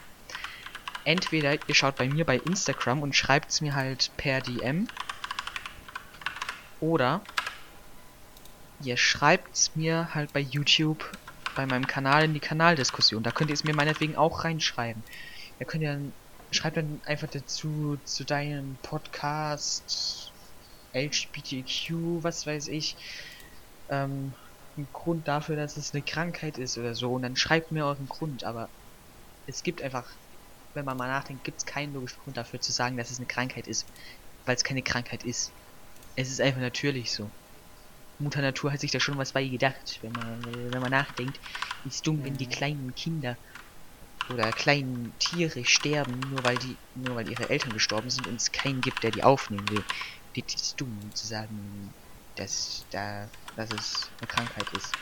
Entweder ihr schaut bei mir bei Instagram und schreibt es mir halt per DM. Oder ihr schreibt es mir halt bei YouTube bei meinem Kanal in die Kanaldiskussion. Da könnt ihr es mir meinetwegen auch reinschreiben. Ihr könnt ja dann, schreibt dann einfach dazu zu deinem Podcast LGBTQ, was weiß ich. ähm, einen Grund dafür, dass es eine Krankheit ist oder so. Und dann schreibt mir euren Grund. Aber es gibt einfach, wenn man mal nachdenkt, gibt es keinen logischen Grund dafür zu sagen, dass es eine Krankheit ist. Weil es keine Krankheit ist. Es ist einfach natürlich so. Mutter Natur hat sich da schon was bei gedacht, wenn man, wenn man nachdenkt. Ist dumm, wenn die Mhm. kleinen Kinder oder kleinen Tiere sterben, nur weil die, nur weil ihre Eltern gestorben sind und es keinen gibt, der die aufnehmen will. Das ist dumm zu sagen, dass da, dass es eine Krankheit ist.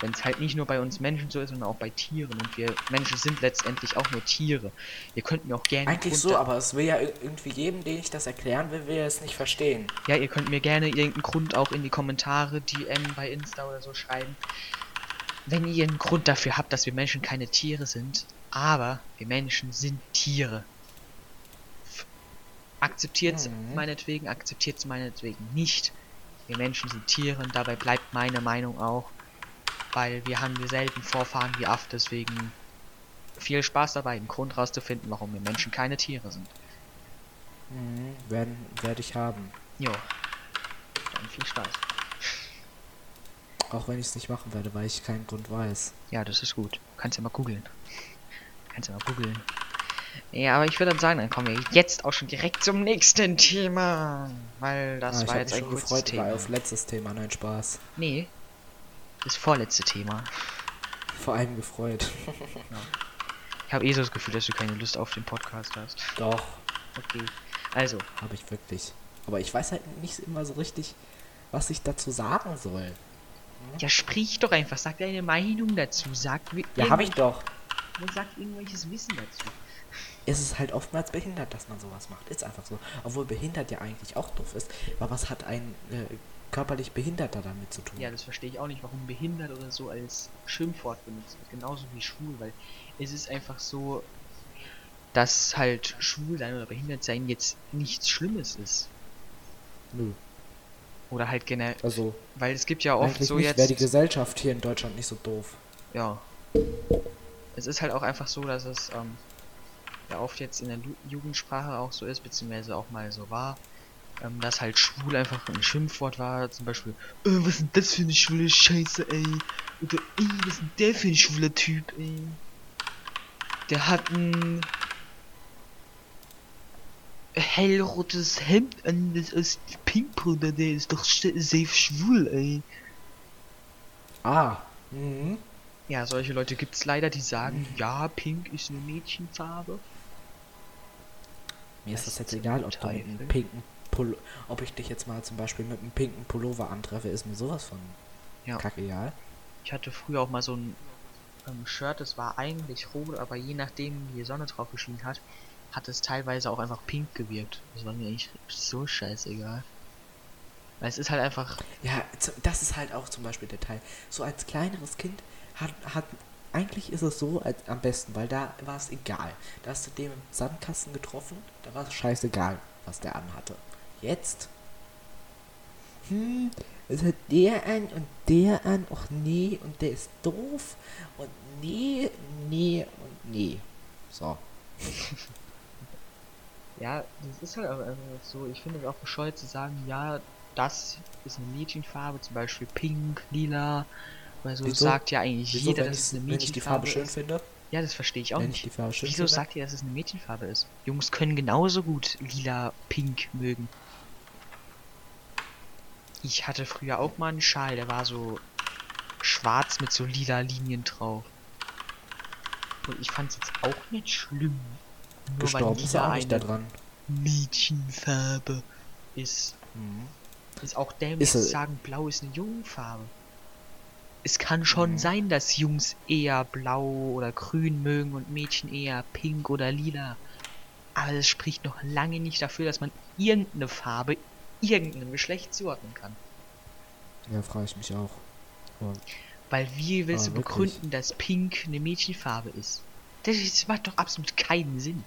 Wenn es halt nicht nur bei uns Menschen so ist, sondern auch bei Tieren und wir Menschen sind letztendlich auch nur Tiere. Ihr könnt mir auch gerne Eigentlich so, aber es will ja ir- irgendwie jedem, den ich das erklären will, will er es nicht verstehen. Ja, ihr könnt mir gerne irgendeinen Grund auch in die Kommentare, DM bei Insta oder so schreiben. Wenn ihr einen Grund dafür habt, dass wir Menschen keine Tiere sind, aber wir Menschen sind Tiere. Akzeptiert Mhm. meinetwegen, akzeptiert meinetwegen nicht. Wir Menschen sind Tiere und dabei bleibt meine Meinung auch, weil wir haben dieselben Vorfahren wie Aff, deswegen viel Spaß dabei, einen Grund rauszufinden, warum wir Menschen keine Tiere sind. Mhm, werden, werde ich haben. Jo. Dann viel Spaß. Auch wenn ich es nicht machen werde, weil ich keinen Grund weiß. Ja, das ist gut. Kannst ja mal googeln. Kannst ja mal googeln. Ja, aber ich würde dann sagen, dann kommen wir jetzt auch schon direkt zum nächsten Thema. Weil das ah, war jetzt ein schon kurzes gefreut, Thema. weil auf letztes Thema, nein, Spaß. Nee. Das vorletzte Thema. Vor allem gefreut. Ich habe eh so das Gefühl, dass du keine Lust auf den Podcast hast. Doch, Okay. Also, habe ich wirklich. Aber ich weiß halt nicht immer so richtig, was ich dazu sagen soll. ja, sprich doch einfach. Sag deine Meinung dazu. Sag, Ja, habe ich doch. irgendwelches- Sag irgendwelches Wissen dazu. Es ist halt oftmals behindert, dass man sowas macht. Ist einfach so. Obwohl behindert ja eigentlich auch doof ist. Aber was hat ein äh, körperlich Behinderter damit zu tun? Ja, das verstehe ich auch nicht, warum behindert oder so als Schimpfwort benutzt wird. Genauso wie schwul, weil es ist einfach so, dass halt schwul sein oder behindert sein jetzt nichts Schlimmes ist. Nö. Oder halt generell, Also, weil es gibt ja oft so nicht, jetzt. wäre die Gesellschaft hier in Deutschland nicht so doof. Ja. Es ist halt auch einfach so, dass es ähm, ja oft jetzt in der Jugendsprache auch so ist, beziehungsweise auch mal so war, ähm, dass halt schwul einfach ein Schimpfwort war, zum Beispiel, äh, was ist denn das für eine schwule Scheiße, ey? Oder, ey, was ist denn der für ein schwuler Typ, ey? Der hat ein hellrotes Hemd an, das ist Pinkpuder, der ist doch safe schwul, ey. Ah. Mhm. Ja, solche Leute gibt's leider, die sagen, ja, pink ist eine Mädchenfarbe. Mir ist Das das jetzt egal, ob du Teufel. pinken Pullo ob ich dich jetzt mal zum Beispiel mit einem pinken Pullover antreffe, ist mir sowas von Ja. kackegal. Ich hatte früher auch mal so ein ähm, Shirt, das war eigentlich rot, aber je nachdem, wie die Sonne drauf geschienen hat, hat es teilweise auch einfach pink gewirkt. Das war mir eigentlich so scheißegal. Weil es ist halt einfach, Ja, das ist halt auch zum Beispiel der Teil. So als kleineres Kind hat, hat eigentlich ist es so als, am besten, weil da war es egal. Da hast du den im Sandkasten getroffen, da war es scheißegal, was der anhatte. Jetzt? Hm, es hat der an und der an, och nee, und der ist doof und nee, nee und nee. So. ja, das ist halt auch so, ich finde es auch bescheuert zu sagen, ja, das ist eine Mädchenfarbe, zum Beispiel pink, lila, weil so Wieso? sagt ja eigentlich Wieso, jeder, dass es eine wenn ich die Farbe Mädchenfarbe schön ist. finde? Ja, das verstehe ich auch Wenn nicht. ich die Farbe schön Wieso finde? sagt ihr, dass es eine Mädchenfarbe ist? Jungs können genauso gut lila, pink mögen. Ich hatte früher auch mal einen Schal, der war so schwarz mit so lila Linien drauf. Und ich fand es jetzt auch nicht schlimm. Nur Gestorben weil ist er nicht daran. Mädchenfarbe ist. Mhm. Ist auch dämlich zu sagen, blau ist eine Jungenfarbe. Es kann schon Mhm. sein, dass Jungs eher blau oder grün mögen und Mädchen eher pink oder lila. Aber das spricht noch lange nicht dafür, dass man irgendeine Farbe irgendeinem Geschlecht zuordnen kann. Ja, frage ich mich auch. Aber Weil wie willst Ah, du wirklich? begründen, dass pink eine Mädchenfarbe ist? Das, das macht doch absolut keinen Sinn.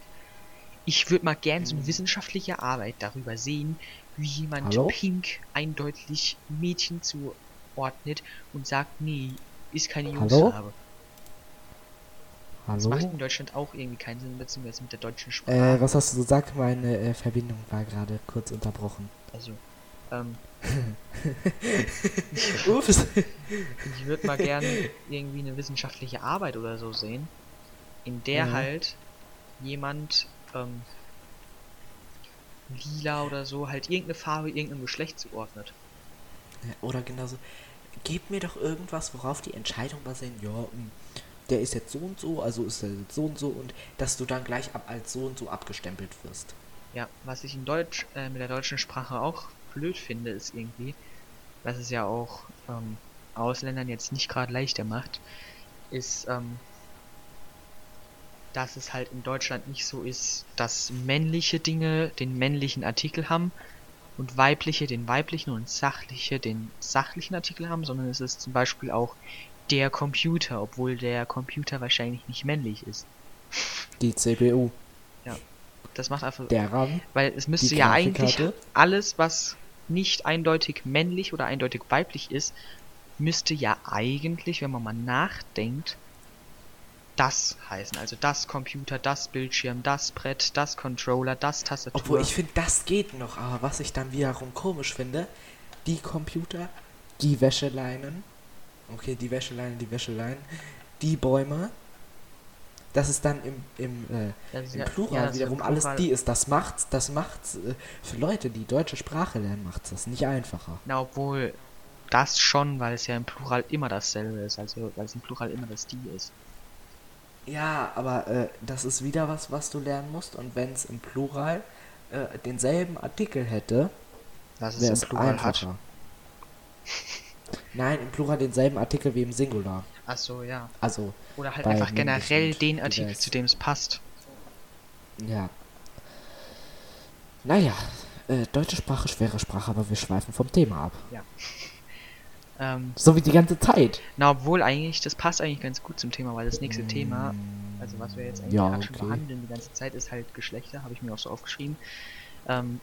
Ich würde mal gern so eine Hm. wissenschaftliche Arbeit darüber sehen, wie jemand Hallo? pink eindeutig Mädchen zuordnet und sagt, nee, ist keine Hallo? Jungsfarbe. Das Hallo? macht in Deutschland auch irgendwie keinen Sinn, beziehungsweise mit der deutschen Sprache. Äh, was hast du gesagt? Meine äh, Verbindung war gerade kurz unterbrochen. Also, Ähm, Ups. ich würde mal gerne irgendwie eine wissenschaftliche Arbeit oder so sehen, in der Mhm. halt jemand ähm, lila oder so halt irgendeine Farbe irgendeinem Geschlecht zuordnet. Oder genauso. Gebt mir doch irgendwas, worauf die Entscheidung basiert. Ja, hm, der ist jetzt so und so, also ist er jetzt so und so und dass du dann gleich ab als so und so abgestempelt wirst. Ja, was ich in Deutsch, äh, mit der deutschen Sprache auch blöd finde, ist irgendwie, was es ja auch ähm, Ausländern jetzt nicht gerade leichter macht, ist, ähm, dass es halt in Deutschland nicht so ist, dass männliche Dinge den männlichen Artikel haben und weibliche den weiblichen und sachliche den sachlichen Artikel haben, sondern es ist zum Beispiel auch der Computer, obwohl der Computer wahrscheinlich nicht männlich ist. Die CPU, Das macht einfach der RAM, Weil es müsste ja eigentlich alles, was nicht eindeutig männlich oder eindeutig weiblich ist, müsste ja eigentlich, wenn man mal nachdenkt, das heißen. Also das Computer, das Bildschirm, das Brett, das Controller, das Tastatur. Obwohl ich finde, das geht noch, aber was ich dann wiederum komisch finde, die Computer, die Wäscheleinen, okay, die Wäscheleinen, die Wäscheleinen, die Bäume, das ist dann im, im, äh, im ja- Plural ja, wiederum alles Plural. die ist. Das macht's, das macht's, äh, für Leute, die deutsche Sprache lernen, macht's das nicht einfacher. Na, obwohl das schon, weil es ja im Plural immer dasselbe ist. Also weil es im Plural immer das die ist. Ja, aber äh, das ist wieder was, was du lernen musst und wenn es im Plural äh, denselben Artikel hätte, es wäre es einfacher. Nein, im Plural denselben Artikel wie im Singular. Ach so, ja. Also, Oder halt einfach generell den Artikel, zu dem es passt. ja. Naja, äh, deutsche Sprache, schwere Sprache, aber wir schweifen vom Thema ab. Ähm, So wie die ganze Zeit. Na, obwohl eigentlich, das passt eigentlich ganz gut zum Thema, weil das nächste Thema, also was wir jetzt eigentlich Ja, gerade schon okay. behandeln die ganze Zeit, ist halt Geschlechter, habe ich mir auch so aufgeschrieben. Ähm,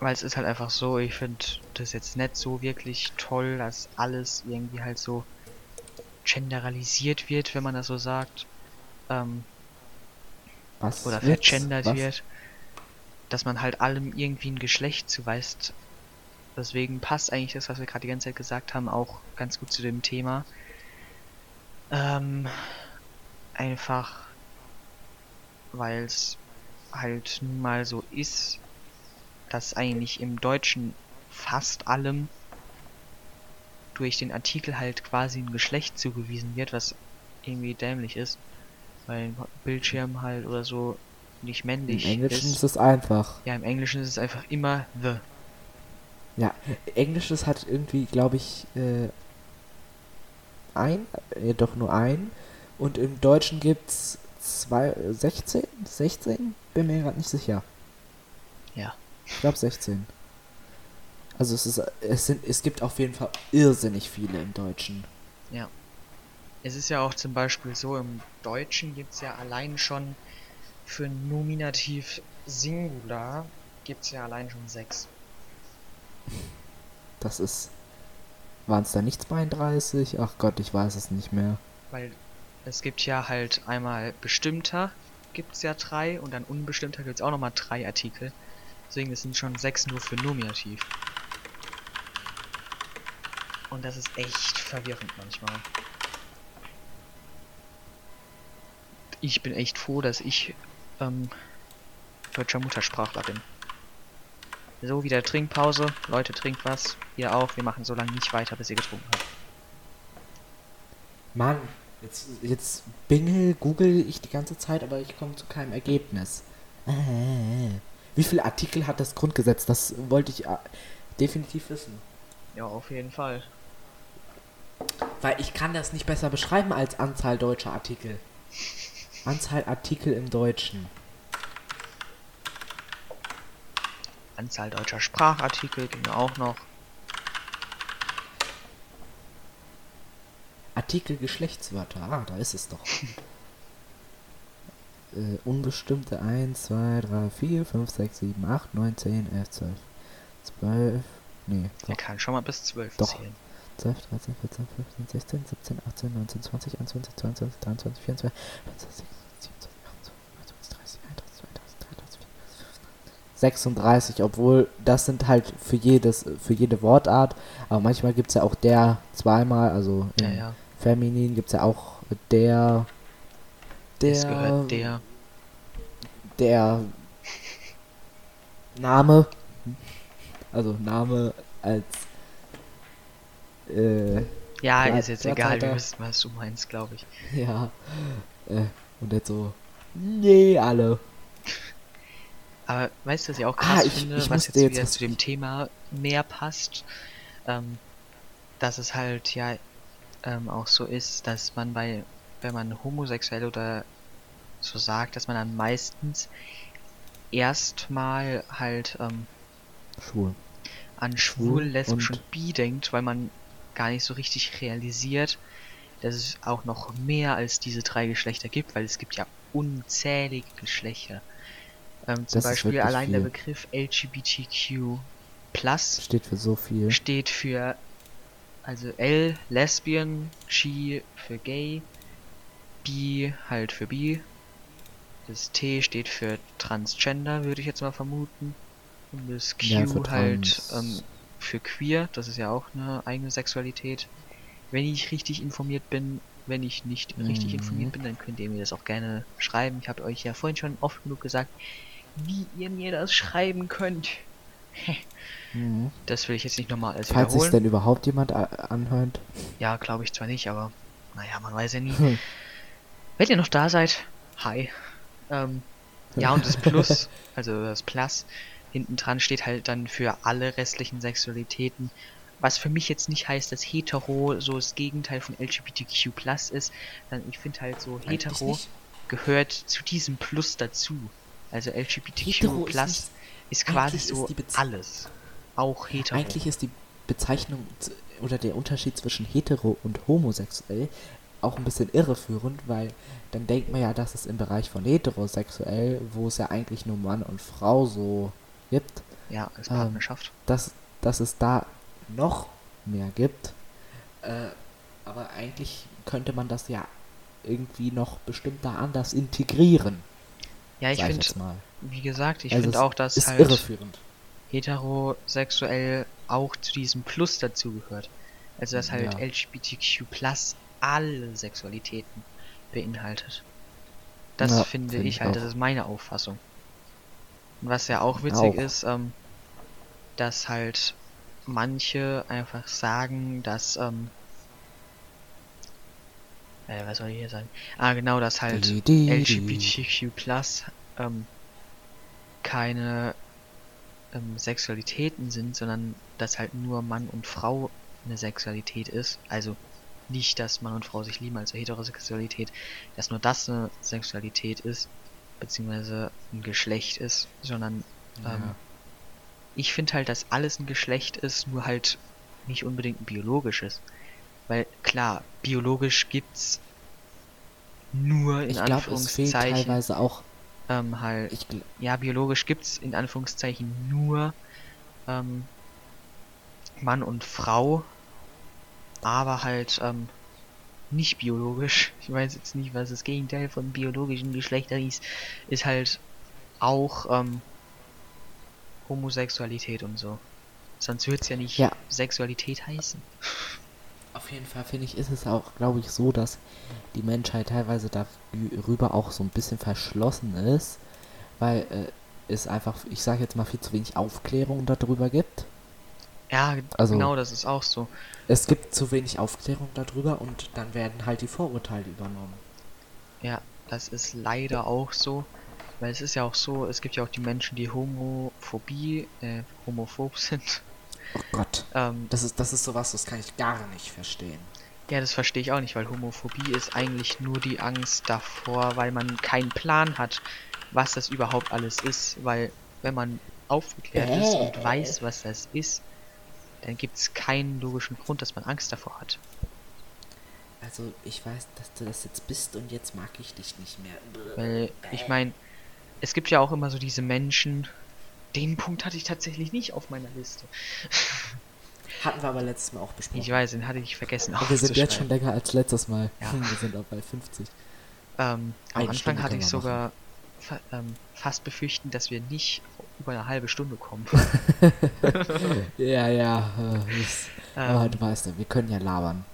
weil es ist halt einfach so, ich finde das jetzt nicht so wirklich toll, dass alles irgendwie halt so genderalisiert wird, wenn man das so sagt. Ähm, Was? oder vergendert Was? wird. Dass man halt allem irgendwie ein Geschlecht zuweist. Deswegen passt eigentlich das, was wir gerade die ganze Zeit gesagt haben, auch ganz gut zu dem Thema. Ähm, einfach, weil es halt nun mal so ist, dass eigentlich im Deutschen fast allem durch den Artikel halt quasi ein Geschlecht zugewiesen wird, was irgendwie dämlich ist. Weil ein Bildschirm halt oder so nicht Im männlich Englischen ist. ist es einfach. Ja, im Englischen ist es einfach immer the. Ja, Englisches hat irgendwie, glaube ich, äh, ein, äh, doch nur ein. Und im Deutschen gibt's zwei, äh, 16? 16? Bin mir gerade nicht sicher. Ja. Ich glaube 16. Also es ist, es sind, es gibt auf jeden Fall irrsinnig viele im Deutschen. Es ist ja auch zum Beispiel so, im Deutschen gibt es ja allein schon für Nominativ Singular gibt es ja allein schon sechs. Das ist, waren es da nicht 32? Ach Gott, ich weiß es nicht mehr. Weil es gibt ja halt einmal bestimmter gibt es ja drei und dann unbestimmter gibt es auch nochmal drei Artikel. Deswegen das sind schon sechs nur für Nominativ. Und das ist echt verwirrend manchmal. Ich bin echt froh, dass ich ähm, deutscher Muttersprachler bin. So, wieder Trinkpause. Leute, trinkt was. Ihr auch. Wir machen so lange nicht weiter, bis ihr getrunken habt. Mann, jetzt, jetzt bingel, google ich die ganze Zeit, aber ich komme zu keinem Ergebnis. Äh, Wie viele Artikel hat das Grundgesetz? Das wollte ich äh, definitiv wissen. Ja, auf jeden Fall. Weil ich kann das nicht besser beschreiben als Anzahl deutscher Artikel. Anzahl Artikel im Deutschen. Anzahl deutscher Sprachartikel ging auch noch. Artikel Geschlechtswörter. Ah, da ist es doch. äh, unbestimmte 1, 2, 3, 4, 5, 6, 7, 8, 9, 10, 11, 12, 12. Nee, Er doch. kann schon mal bis 12 Doch. zählen. 12, 13, 14, 15, 16, 17, 18, 19, 20, 21, 22, 23, 24, 25, 26, 27, 28, 30, 31, 32, 33, 34, 36, obwohl das sind halt für jedes, für jede Wortart, aber manchmal gibt es ja auch der zweimal, also Ja, im ja. Feminin gibt es ja auch der, Es der, gehört der. der Name, also Name als äh, Ja, Ja, ist jetzt Platz, egal, wir wissen, was du meinst, glaube ich. ja, äh, und jetzt so, nee, alle. Aber weißt du, was ich auch Ah, krass ich- finde, ich was jetzt jetzt wieder was- zu dem Thema mehr passt? Ähm, dass es halt ja ähm, auch so ist, dass man bei, wenn man homosexuell oder so sagt, dass man dann meistens erstmal halt ähm, Schwul. an Schwul schwul, lesbisch und- und bi denkt, weil man gar nicht so richtig realisiert, dass es auch noch mehr als diese drei Geschlechter gibt, weil es gibt ja unzählige Geschlechter. Ähm, zum Beispiel allein der viel. Begriff LGBTQ plus Steht für so viel. steht für also L Lesbian, G für gay, B halt für bi. Das T steht für Transgender, würde ich jetzt mal vermuten. Und das Q Ja, für halt ähm, für queer, das ist ja auch eine eigene Sexualität. Wenn ich richtig informiert bin, wenn ich nicht richtig Mhm. informiert bin, dann könnt ihr mir das auch gerne schreiben. Ich habe euch ja vorhin schon oft genug gesagt, wie ihr mir das schreiben könnt. Mhm. Das will ich jetzt nicht nochmal alles Falls sich wiederholen. denn überhaupt jemand anhört. Ja, glaube ich zwar nicht, aber naja, man weiß ja nie. Wenn ihr noch da seid, hi. Ähm, ja, und das Plus, also das Plus, hinten dran steht halt dann für alle restlichen Sexualitäten. Was für mich jetzt nicht heißt, dass hetero so das Gegenteil von LGBTQ Plus ist, sondern ich finde halt so hetero gehört zu diesem Plus dazu. Also LGBTQ Hetero ist Plus nicht- ist, quasi ist so die Bez- alles. Auch hetero. Eigentlich ist die Bezeichnung oder der Unterschied zwischen hetero und homosexuell auch ein bisschen irreführend, weil dann denkt man ja, dass es im Bereich von heterosexuell, wo es ja eigentlich nur Mann und Frau so gibt, ja, als ähm, Partnerschaft. dass, dass es da noch mehr gibt. Äh, aber eigentlich könnte man das ja irgendwie noch bestimmt da anders integrieren. Ja, ich finde, wie gesagt, ich Also finde auch, dass halt heterosexuell auch zu diesem Plus dazugehört. Also dass halt Ja. LGBTQ plus alle Sexualitäten beinhaltet. Das Ja, finde find ich halt, auch. das ist meine Auffassung. Und was ja auch witzig Auch. ist, ähm, dass halt manche einfach sagen, dass, ähm, äh, was soll ich hier sagen? Ah, genau, dass halt. LGBTQ plus ähm, keine ähm, Sexualitäten sind, sondern dass halt nur Mann und Frau eine Sexualität ist. Also nicht, dass Mann und Frau sich lieben, also Heterosexualität, dass nur das eine Sexualität ist, beziehungsweise ein Geschlecht ist, sondern Ja. ähm, ich finde halt, dass alles ein Geschlecht ist, nur halt nicht unbedingt ein biologisches. Weil klar, biologisch gibt's nur in ich glaube, es fehlt Anführungszeichen teilweise auch. ähm, halt Ich, ja, biologisch gibt's in Anführungszeichen nur ähm, Mann und Frau, aber halt ähm, nicht biologisch. Ich weiß jetzt nicht, was das Gegenteil von biologischen Geschlechtern ist. Ist halt auch ähm, Homosexualität und so. Sonst wird's ja nicht Ja. Sexualität heißen. Auf jeden Fall finde ich, ist es auch, glaube ich, so, dass die Menschheit teilweise darüber auch so ein bisschen verschlossen ist, weil äh, es einfach, ich sage jetzt mal, viel zu wenig Aufklärung darüber gibt. Ja, Also- genau, das ist auch so. Es gibt zu wenig Aufklärung darüber und dann werden halt die Vorurteile übernommen. Ja, das ist leider auch so. Weil es ist ja auch so, es gibt ja auch die Menschen, die Homophobie, äh, homophob sind. Oh Gott. Ähm, Das ist, das ist sowas, das kann ich gar nicht verstehen. ja, das verstehe ich auch nicht, weil Homophobie ist eigentlich nur die Angst davor, weil man keinen Plan hat, was das überhaupt alles ist. Weil wenn man aufgeklärt ist und weiß, was das ist, dann gibt es keinen logischen Grund, dass man Angst davor hat. Also, ich weiß, dass du das jetzt bist und jetzt mag ich dich nicht mehr. Weil, ich meine, es gibt ja auch immer so diese Menschen, den Punkt hatte ich tatsächlich nicht auf meiner Liste. Hatten wir aber letztes Mal auch besprochen. Ich weiß, den hatte ich vergessen Und wir sind jetzt schon länger als letztes Mal. Ja. Wir sind auch bei 50. Ähm, am Anfang Stunde hatte ich sogar fa ähm, fast befürchten, dass wir nicht über eine halbe Stunde kommen. Ja, ja. Äh, ist, aber ähm, du weißt ja, wir können ja labern.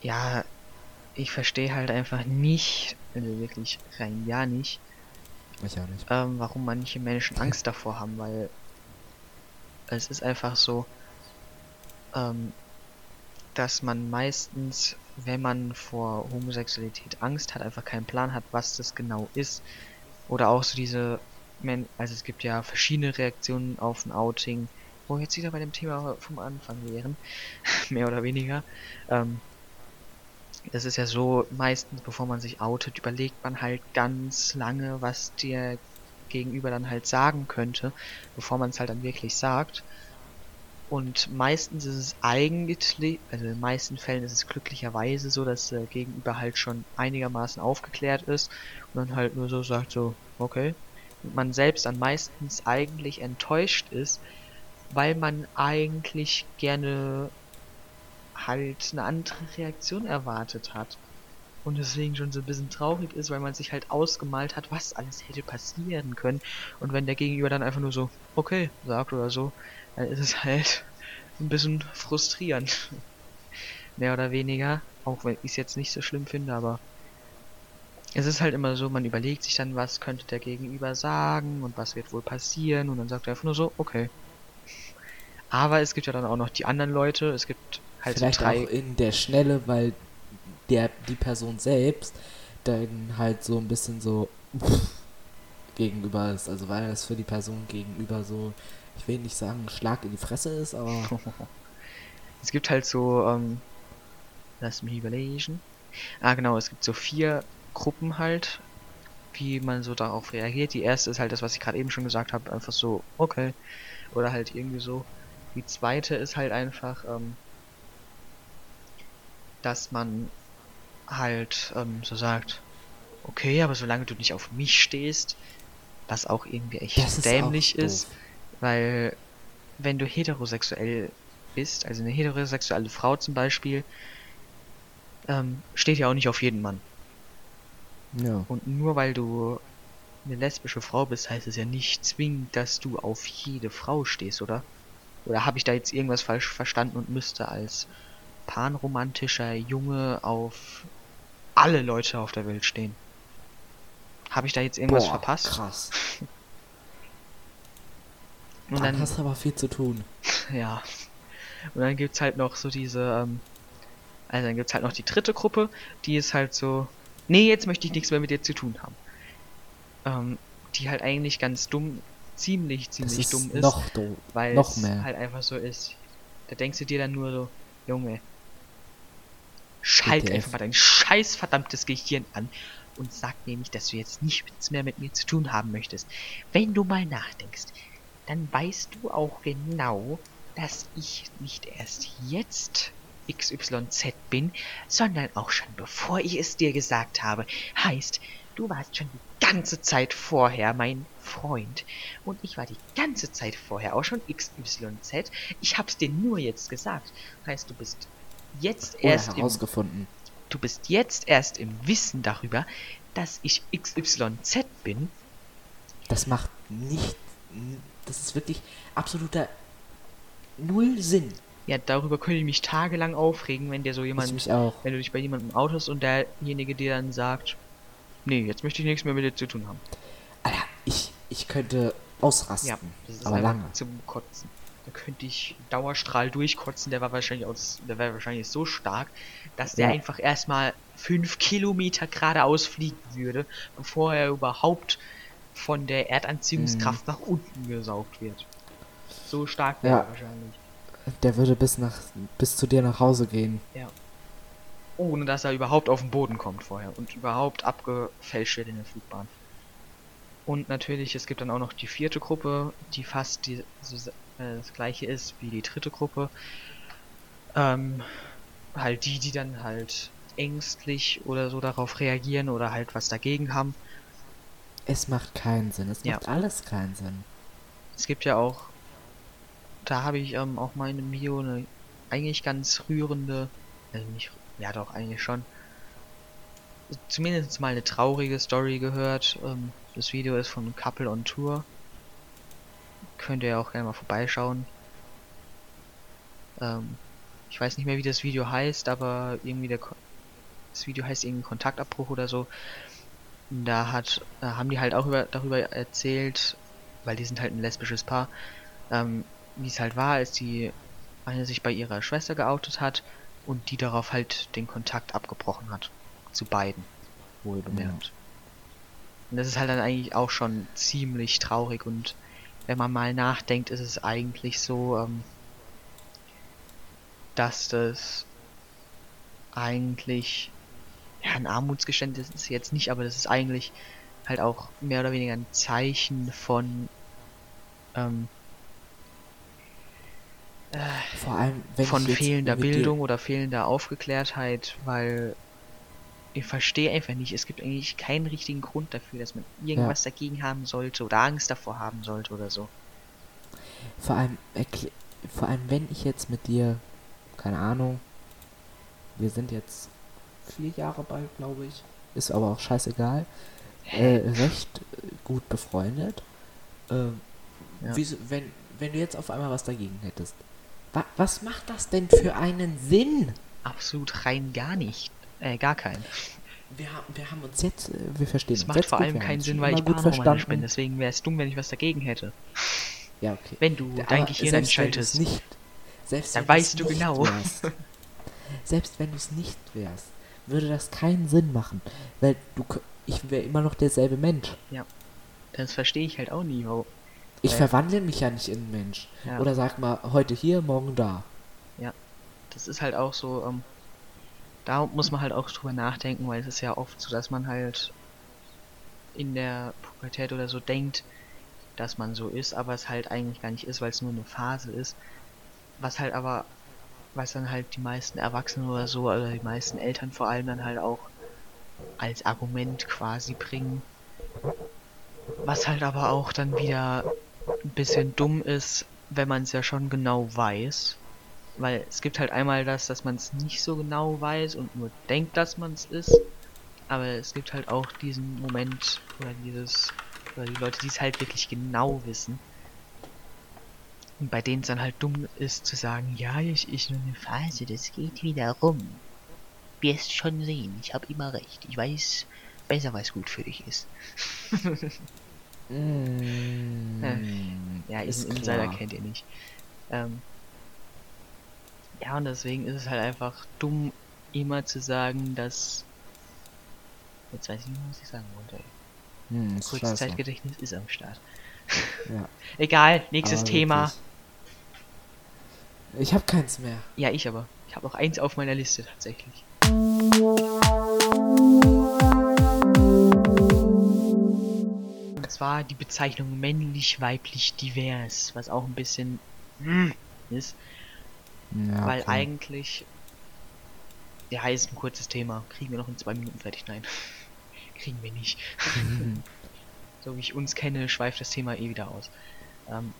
ja, ich verstehe halt einfach nicht, also wirklich rein ja nicht, Ich auch nicht. ähm, warum manche Menschen Angst davor haben, weil es ist einfach so, ähm, dass man meistens, wenn man vor Homosexualität Angst hat, einfach keinen Plan hat, was das genau ist. Oder auch so diese, also es gibt ja verschiedene Reaktionen auf ein Outing, wo wir jetzt wieder bei dem Thema vom Anfang wären, mehr oder weniger. Ähm, es ist ja so, meistens bevor man sich outet, überlegt man halt ganz lange, was der Gegenüber dann halt sagen könnte, bevor man es halt dann wirklich sagt. Und meistens ist es eigentlich, also in den meisten Fällen ist es glücklicherweise so, dass der Gegenüber halt schon einigermaßen aufgeklärt ist und dann halt nur so sagt so, okay. Man selbst dann meistens eigentlich enttäuscht ist, weil man eigentlich gerne halt eine andere Reaktion erwartet hat. Und deswegen schon so ein bisschen traurig ist, weil man sich halt ausgemalt hat, was alles hätte passieren können. Und wenn der Gegenüber dann einfach nur so, okay, sagt oder so, dann ist es halt ein bisschen frustrierend. Mehr oder weniger. Auch wenn ich es jetzt nicht so schlimm finde, aber es ist halt immer so, man überlegt sich dann, was könnte der Gegenüber sagen und was wird wohl passieren und dann sagt er einfach nur so, okay. Aber es gibt ja dann auch noch die anderen Leute, es gibt halt Vielleicht so drei. auch in der Schnelle, weil der die Person selbst dann halt so ein bisschen so gegenüber ist. Also weil es für die Person gegenüber so, ich will nicht sagen, ein Schlag in die Fresse ist, aber Es gibt halt so, ähm, lass mich überlegen. Ah, genau, es gibt so vier Gruppen halt, wie man so darauf reagiert. Die erste ist halt das, was ich gerade eben schon gesagt habe, einfach so, okay. Oder halt irgendwie so. Die zweite ist halt einfach, ähm, dass man halt ähm, so sagt, okay, aber solange du nicht auf mich stehst, was auch irgendwie echt das ist dämlich ist, doof. weil wenn du heterosexuell bist, also eine heterosexuelle Frau zum Beispiel, ähm, steht ja auch nicht auf jeden Mann. Ja. Und nur weil du eine lesbische Frau bist, heißt es ja nicht zwingend, dass du auf jede Frau stehst, oder? Oder habe ich da jetzt irgendwas falsch verstanden und müsste als panromantischer Junge auf alle Leute auf der Welt stehen? Habe ich da jetzt irgendwas Boah, verpasst? krass. Und Dann dann, hast du aber viel zu tun. ja. Und dann gibt's halt noch so diese, ähm, also dann gibt's halt noch die dritte Gruppe, die ist halt so, nee, jetzt möchte ich nichts mehr mit dir zu tun haben. Ähm, die halt eigentlich ganz dumm, ziemlich, ziemlich ist dumm ist, noch doof. weil noch es mehr. halt einfach so ist. Da denkst du dir dann nur so, Junge, schalt WTF. einfach mal dein scheiß verdammtes Gehirn an und sag nicht, dass du jetzt nichts mehr mit mir zu tun haben möchtest. Wenn du mal nachdenkst, dann weißt du auch genau, dass ich nicht erst jetzt XYZ bin, sondern auch schon bevor ich es dir gesagt habe. Heißt, du warst schon die ganze Zeit vorher mein Freund und ich war die ganze Zeit vorher auch schon XYZ. Ich hab's dir nur jetzt gesagt. Heißt, du bist jetzt Oder erst im herausgefunden. Du bist jetzt erst im Wissen darüber, dass ich XYZ bin. Das macht nicht. Das ist wirklich absoluter Null Sinn. Ja, darüber könnte ich mich tagelang aufregen, wenn dir so jemand, mich auch. wenn du dich bei jemandem outest und derjenige dir dann sagt, nee, jetzt möchte ich nichts mehr mit dir zu tun haben. Alter, ich, ich könnte ausrasten. Ja, das ist aber lange. zum Kotzen. Da könnte ich Dauerstrahl durchkotzen, der war wahrscheinlich aus, der wäre wahrscheinlich so stark, dass der Ja. einfach erstmal fünf Kilometer geradeaus fliegen würde, bevor er überhaupt von der Erdanziehungskraft nach unten gesaugt wird. So stark wäre Mhm. Ja. er wahrscheinlich. Der würde bis nach bis zu dir nach Hause gehen. Ohne dass er überhaupt auf den Boden kommt vorher und überhaupt abgefälscht wird in der Flugbahn. Und natürlich, es gibt dann auch noch die vierte Gruppe, die fast die, so, äh, das gleiche ist wie die dritte Gruppe. Ähm, halt die, die dann halt ängstlich oder so darauf reagieren oder halt was dagegen haben. Es macht keinen Sinn. Es Ja. macht alles keinen Sinn. Es gibt ja auch, da habe ich ähm, auch einem Video eine eigentlich ganz rührende, also nicht, ja doch eigentlich schon, zumindest mal eine traurige Story gehört. Ähm, das Video ist von Couple on Tour. könnt ihr auch gerne mal vorbeischauen. Ähm, ich weiß nicht mehr, wie das Video heißt, aber irgendwie der Ko das Video heißt irgendwie Kontaktabbruch oder so. Da hat, äh, haben die halt auch über, darüber erzählt, weil die sind halt ein lesbisches Paar, ähm, wie es halt war, als die eine sich bei ihrer Schwester geoutet hat und die darauf halt den Kontakt abgebrochen hat. Zu beiden. Wohl bemerkt. Und das ist halt dann eigentlich auch schon ziemlich traurig und wenn man mal nachdenkt, ist es eigentlich so, ähm, dass das eigentlich ja, ein Armutsgeständnis ist jetzt nicht, aber das ist eigentlich halt auch mehr oder weniger ein Zeichen von ähm, äh, Vor allem, wenn von fehlender Bildung oder fehlender Aufgeklärtheit, weil ich verstehe einfach nicht, es gibt eigentlich keinen richtigen Grund dafür, dass man irgendwas dagegen haben sollte oder Angst davor haben sollte oder so. Vor allem, vor allem, wenn ich jetzt mit dir, keine Ahnung, wir sind jetzt vier Jahre bald, glaube ich, ist aber auch scheißegal, äh, recht äh, gut befreundet. Ähm, Ja. wieso, wenn, wenn du jetzt auf einmal was dagegen hättest, wa was macht das denn für einen Sinn? Absolut rein gar nicht. Äh, gar keinen. Wir, haben wir haben uns jetzt, äh, wir verstehen Das uns macht jetzt vor gut, allem keinen Sinn, weil ich gut Paranormal verstanden. bin. Deswegen wäre es dumm, wenn ich was dagegen hätte. Ja, okay. Wenn du Aber dein Gehirn selbst wenn du's einschaltest. Nicht, selbst Dann weißt du genau. Wärst, selbst wenn du es nicht wärst, würde das keinen Sinn machen. Weil du, ich wäre immer noch derselbe Mensch. Das verstehe ich halt auch nie. Wo, Ich Äh. verwandle mich ja nicht in einen Mensch. ja. Oder sag mal, heute hier, morgen da. das ist halt auch so, ähm, da muss man halt auch drüber nachdenken, weil es ist ja oft so, dass man halt in der Pubertät oder so denkt, dass man so ist, aber es halt eigentlich gar nicht ist, weil es nur eine Phase ist. Was halt aber, was dann halt die meisten Erwachsenen oder so, oder die meisten Eltern vor allem dann halt auch als Argument quasi bringen. Was halt aber auch dann wieder ein bisschen dumm ist, wenn man es ja schon genau weiß. Weil es gibt halt einmal das, dass man es nicht so genau weiß und nur denkt, dass man es ist. Aber es gibt halt auch diesen Moment oder dieses, oder die Leute, die es halt wirklich genau wissen. Und bei denen es dann halt dumm ist zu sagen, ja, ich, ich nur eine Phase, das geht wieder rum. Wirst schon sehen, ich habe immer recht. Ich weiß besser, was gut für dich ist. Mm, Ja, ist Insider klar. kennt ihr nicht. Ähm, ja, und deswegen ist es halt einfach dumm, immer zu sagen, dass. Jetzt weiß ich nicht, was ich sagen wollte. ey. Hm, ist scheiße. Kurzzeitgedächtnis ist am Start. Ja, Egal, nächstes aber Thema. wirklich. Ich habe keins mehr. Ja, ich aber. Ich habe noch eins auf meiner Liste tatsächlich. Zwar die Bezeichnung männlich-weiblich divers, was auch ein bisschen hm, ist. Ja, Weil okay. eigentlich. Ja, ist ein kurzes Thema. Kriegen wir noch in zwei Minuten fertig? Nein. Kriegen wir nicht. so wie ich uns kenne, schweift das Thema eh wieder aus. Ähm,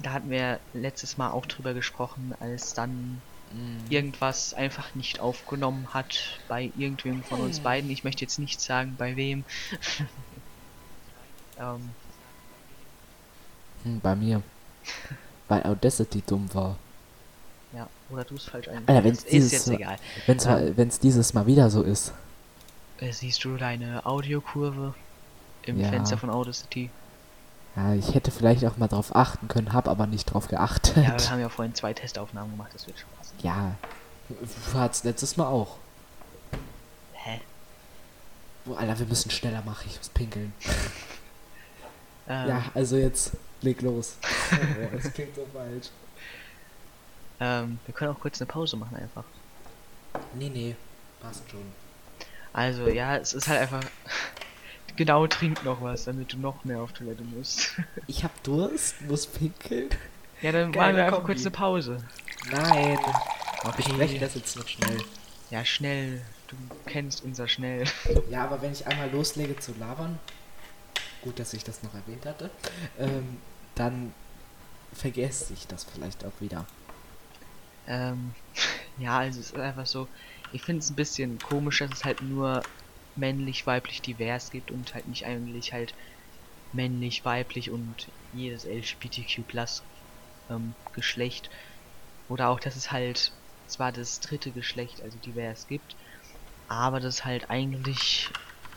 da hatten wir letztes Mal auch drüber gesprochen, als dann Mm. irgendwas einfach nicht aufgenommen hat bei irgendwem von uns beiden. Ich möchte jetzt nicht sagen, bei wem. ähm, Hm, bei mir. Weil Audacity dumm war. ja, oder du es falsch Alter, eingestellt wenn's hast. Ist dieses jetzt Mal- egal. Wenn's, mal- wenn's dieses Mal wieder so ist. Äh, siehst du deine Audiokurve im Ja. Fenster von Audacity? Ja, ich hätte vielleicht auch mal drauf achten können, hab aber nicht drauf geachtet. Ja, wir haben ja vorhin zwei Testaufnahmen gemacht, das wird schon passen. Ja, du hattest letztes Mal auch. Hä? Oh, Alter, wir müssen schneller machen, ich muss pinkeln. Ähm, Ja, also jetzt leg los. Oh, das klingt so falsch. ähm, wir können auch kurz eine Pause machen einfach. Nee, nee, passt schon. Also, ja, es ist halt einfach. genau, trink noch was, damit du noch mehr auf Toilette musst. Ich hab Durst, muss pinkeln. ja, dann Geile machen wir einfach Kombi. kurz eine Pause. Nein. Okay. Ich spreche das jetzt noch schnell. Ja, schnell. Du kennst unser schnell. Ja, aber wenn ich einmal loslege zu labern, gut, dass ich das noch erwähnt hatte, ähm, dann vergesse ich das vielleicht auch wieder. Ähm, ja, also es ist einfach so. Ich finde es ein bisschen komisch, dass es halt nur männlich, weiblich, divers gibt und halt nicht eigentlich halt männlich, weiblich und jedes LGBTQ ähm, Geschlecht. Oder auch, dass es halt zwar das dritte Geschlecht, also divers gibt, aber das halt eigentlich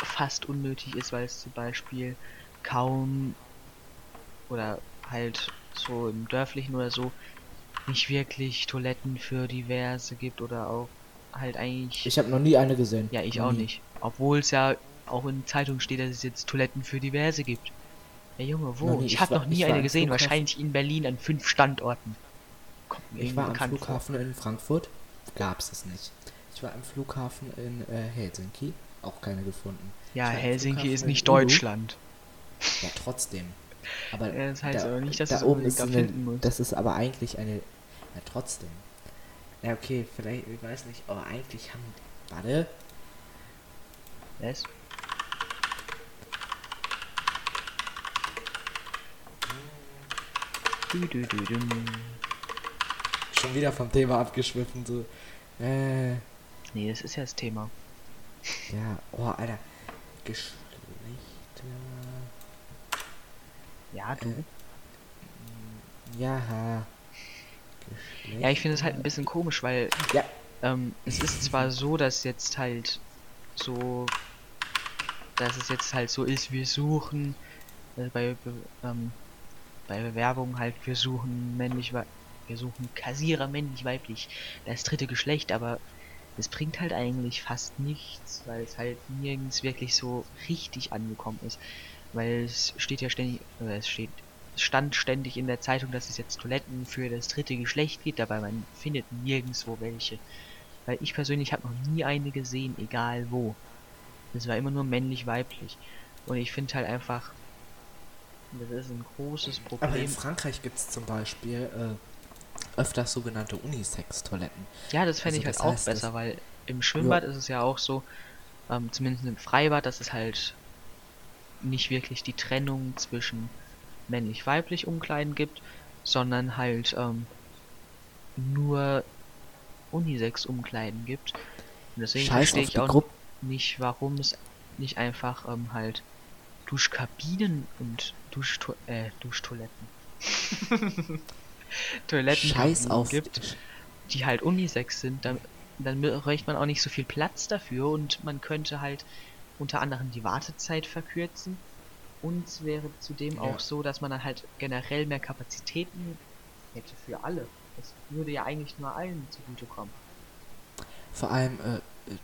fast unnötig ist, weil es zum Beispiel kaum oder halt so im dörflichen oder so nicht wirklich Toiletten für diverse gibt oder auch halt eigentlich. Ich habe noch nie eine gesehen. Ja, ich noch auch nie. nicht. Obwohl es ja auch in Zeitungen steht, dass es jetzt Toiletten für diverse gibt. Ja Junge, wo? nie. Ich Ich habe noch nie eine gesehen, Flughafen. wahrscheinlich in Berlin an fünf Standorten. Kommt mir Ich war am bekannt vor. Flughafen in Frankfurt, gab's es nicht. Ich war am Flughafen in äh, Helsinki, auch keine gefunden. Ja, Helsinki Flughafen ist nicht. Deutschland. Ja, trotzdem. Aber Ja, das heißt aber nicht, dass da es oben ist da eine. Das ist aber eigentlich eine. Ja, trotzdem. Ja, okay, vielleicht, ich weiß nicht, aber eigentlich haben. Warte. Was? Du, du, du. Schon wieder vom Thema abgeschwiffen, so. Äh. Nee, das ist ja das Thema. Ja, oh, Alter. Geschlechter. Ja, du. Äh, Ja. Geschlechter. Ja, ich finde es halt ein bisschen komisch, weil Ja. ähm, es ist zwar so, dass jetzt halt so, dass es jetzt halt so ist, wir suchen äh, bei Be ähm, bei Bewerbungen halt, wir suchen männlich, wir suchen Kassierer männlich, weiblich, das dritte Geschlecht, aber es bringt halt eigentlich fast nichts, weil es halt nirgends wirklich so richtig angekommen ist, weil es steht ja ständig, oder es steht es stand ständig in der Zeitung, dass es jetzt Toiletten für das dritte Geschlecht gibt, aber man findet nirgendwo welche. Weil ich persönlich habe noch nie eine gesehen, egal wo. Das war immer nur männlich-weiblich. Und ich finde halt einfach, das ist ein großes Aber in Problem. Frankreich gibt es zum Beispiel äh, öfters sogenannte Unisex-Toiletten. Ja, das fände Also ich halt auch heißt, besser, weil im Schwimmbad ist es ja auch so, ähm, zumindest im Freibad, dass es halt nicht wirklich die Trennung zwischen männlich-weiblich Umkleiden gibt, sondern halt ähm, nur Unisex-Umkleiden gibt. Und deswegen Scheiß verstehe ich auch Gruppe. nicht, warum es nicht einfach ähm, halt Duschkabinen und Duschto äh, Duschtoiletten. Toiletten Scheiß auf. gibt, die halt Unisex sind, dann, dann bräuchte man auch nicht so viel Platz dafür und man könnte halt unter anderem die Wartezeit verkürzen. Und es wäre zudem Ja. auch so, dass man dann halt generell mehr Kapazitäten hätte für alle. Das würde ja eigentlich nur allen zugutekommen. Vor allem, äh, äh,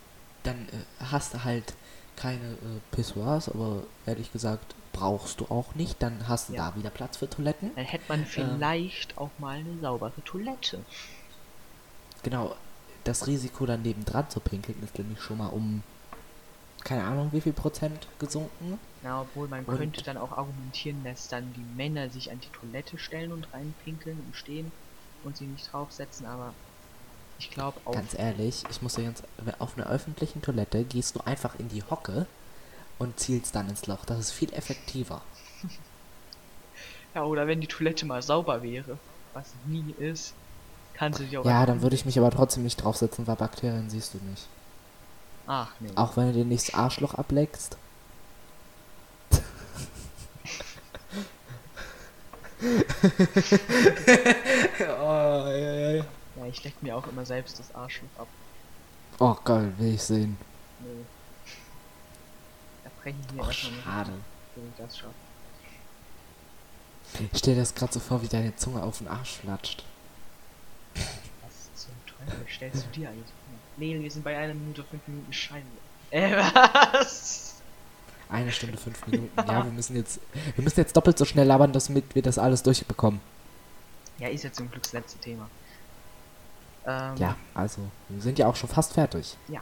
dann äh, hast du halt keine äh, Pissoirs, aber ehrlich gesagt brauchst du auch nicht. Dann hast du Ja. da wieder Platz für Toiletten. Dann hätte man vielleicht auch mal eine saubere Toilette. Genau, das Risiko dann nebendran zu pinkeln ist nämlich schon mal um keine Ahnung wie viel Prozent gesunken. Ja, obwohl man Und- könnte dann auch argumentieren, dass dann die Männer sich an die Toilette stellen und reinpinkeln im Stehen und sie nicht draufsetzen, aber ich glaube auch. Ganz ehrlich, ich muss dir ganz auf einer öffentlichen Toilette gehst du einfach in die Hocke und zielst dann ins Loch. Das ist viel effektiver. Ja, oder wenn die Toilette mal sauber wäre, was nie ist, kannst du die auch Ja, dann würde ich mich aber trotzdem nicht draufsetzen, weil Bakterien siehst du nicht. Ach nee. Auch wenn du dir nicht das Arschloch ableckst. oh, ja, ja, ja. Ja, ich leck mir auch immer selbst das Arschloch ab. oh geil, will ich sehen. Nee. Da breche ich mir Oh, schade. wenn ich das schaffe. Ich stell dir das gerade so vor, wie deine Zunge auf den Arsch flatscht. Was zum Teufel stellst du dir eigentlich vor? Nee, wir sind bei einer Minute fünf Minuten Scheiße. Äh, was? Eine Stunde, fünf Minuten. Ja, wir müssen jetzt, wir müssen jetzt doppelt so schnell labern, damit wir das alles durchbekommen. Ja, ist jetzt zum Glück das letzte Thema. Ähm, Ja, also, wir sind ja auch schon fast fertig. Ja.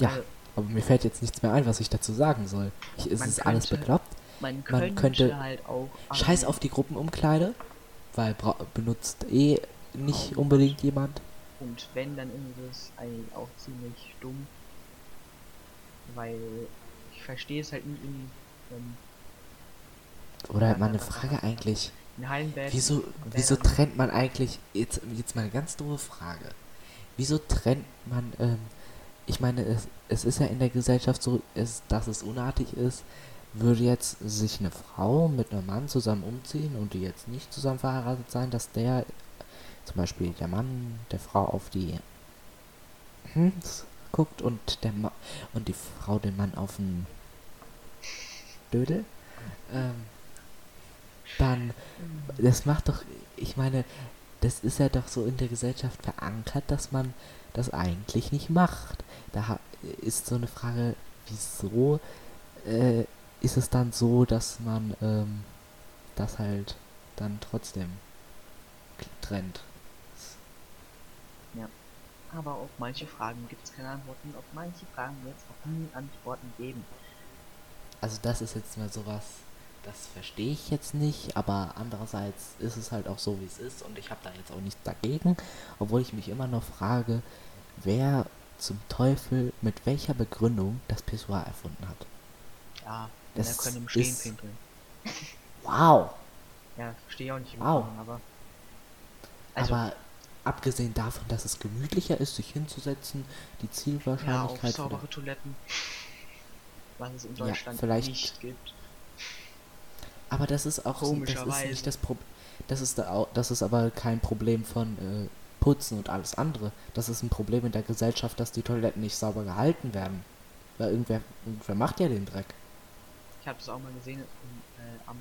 Ja, Äh, aber mir fällt jetzt nichts mehr ein, was ich dazu sagen soll. Ich, ist es alles könnte- bekloppt? Man Man könnte, könnte- halt auch. Scheiß auf die Gruppenumkleide, weil benutzt eh nicht unbedingt jemand. Und wenn, dann ist es eigentlich auch ziemlich dumm. Weil ich verstehe es halt nicht in, ähm, Oder Ja, mal eine Frage eigentlich. in Hallenbad. Wieso, wieso trennt man eigentlich, jetzt, jetzt mal eine ganz doofe Frage. Wieso trennt man, ähm, ich meine, es, es ist ja in der Gesellschaft so, es, dass es unartig ist, würde jetzt sich eine Frau mit einem Mann zusammen umziehen und die jetzt nicht zusammen verheiratet sein, dass der, zum Beispiel der Mann der Frau auf die Hms guckt und der Ma und die Frau den Mann auf den Dödel, ähm, dann, das macht doch, ich meine, das ist ja doch so in der Gesellschaft verankert, dass man das eigentlich nicht macht. Da ist so eine Frage, wieso äh, ist es dann so, dass man ähm, das halt dann trotzdem trennt? Aber auf manche Fragen gibt es keine Antworten. Auf manche Fragen wird es auch nie Antworten geben. Also das ist jetzt mal sowas, das verstehe ich jetzt nicht, aber andererseits ist es halt auch so, wie es ist und ich habe da jetzt auch nichts dagegen, obwohl ich mich immer noch frage, wer zum Teufel mit welcher Begründung das Pissoir erfunden hat. Ja, Das können im Stehen ist- pinkeln. Wow! Ja, verstehe ich auch nicht, Wow. warum, aber. Also, aber abgesehen davon, dass es gemütlicher ist, sich hinzusetzen, die ja, Zielwahrscheinlichkeit für saubere Toiletten. Was es in Ja, Deutschland vielleicht- nicht gibt. Aber das ist auch so, das ist Komischerweise. nicht das Problem. Das ist da auch, das ist aber kein Problem von äh, Putzen und alles andere. Das ist ein Problem in der Gesellschaft, dass die Toiletten nicht sauber gehalten werden. Weil irgendwer, irgendwer macht ja den Dreck. Ich habe es auch mal gesehen in, äh, am,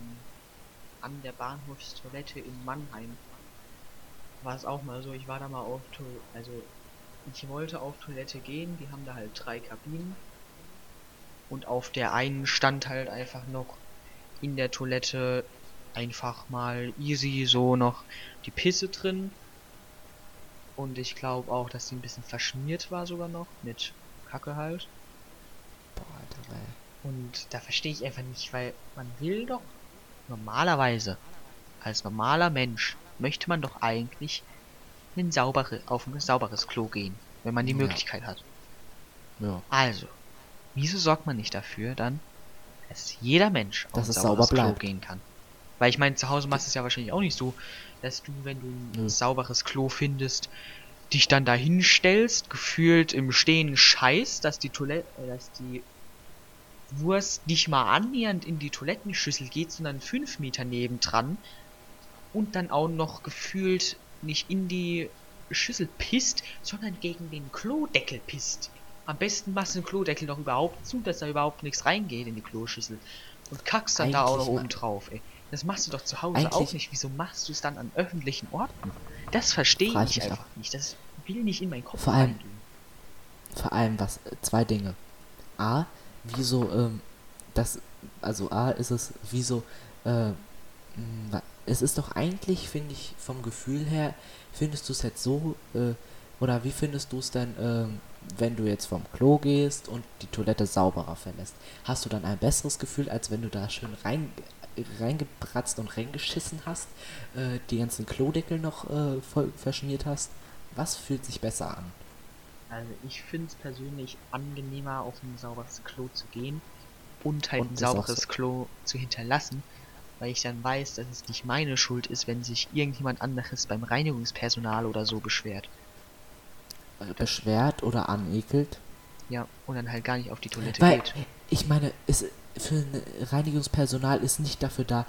an der Bahnhofstoilette in Mannheim. War es auch mal so, ich war da mal auf to also ich wollte auf Toilette gehen, die haben da halt drei Kabinen. Und auf der einen stand halt einfach noch in der Toilette einfach mal easy so noch die Pisse drin. Und ich glaube auch, dass die ein bisschen verschmiert war sogar noch mit Kacke halt. Boah, Alter, ey. Und da verstehe ich einfach nicht, weil man will doch normalerweise, als normaler Mensch, möchte man doch eigentlich ein saubere, auf ein sauberes Klo gehen, wenn man die Ja. Möglichkeit hat. Ja. Also, wieso sorgt man nicht dafür dann, dass jeder Mensch auf Dass ein es sauberes sauber Klo gehen kann? Weil ich meine, zu Hause machst du es ja wahrscheinlich auch nicht so, dass du, wenn du ein Nö. sauberes Klo findest, dich dann dahin stellst, gefühlt im Stehen scheißt, dass die Toilette, äh, dass die Wurst nicht mal annähernd in die Toilettenschüssel geht, sondern fünf Meter nebendran und dann auch noch gefühlt nicht in die Schüssel pisst, sondern gegen den Klodeckel pisst. Am besten machst du den Klodeckel noch überhaupt zu, dass da überhaupt nichts reingeht in die Kloschüssel. Und kackst dann da auch noch Eigentlich oben drauf, ey. Das machst du doch zu Hause Eigentlich- auch nicht. Wieso machst du es dann an öffentlichen Orten? Das verstehe ich einfach nicht. Das will nicht in meinen Kopf Vor allem- reingehen. Vor allem was, äh, zwei Dinge. A, wieso, ähm, das, also A ist es, wieso, äh, es ist doch eigentlich, finde ich, vom Gefühl her, findest du es jetzt so, äh, oder wie findest du es denn, ähm, wenn du jetzt vom Klo gehst und die Toilette sauberer verlässt? Hast du dann ein besseres Gefühl, als wenn du da schön rein, reingebratzt und reingeschissen hast, äh, die ganzen Klodeckel noch äh, voll verschmiert hast? Was fühlt sich besser an? Also ich finde es persönlich angenehmer, auf ein sauberes Klo zu gehen und halt Und ein sauberes so. Klo zu hinterlassen, weil ich dann weiß, dass es nicht meine Schuld ist, wenn sich irgendjemand anderes beim Reinigungspersonal oder so beschwert. äh, beschwert oder anekelt. Ja, und dann halt gar nicht auf die Toilette Weil, geht. ich meine, es, für ein Reinigungspersonal ist nicht dafür da,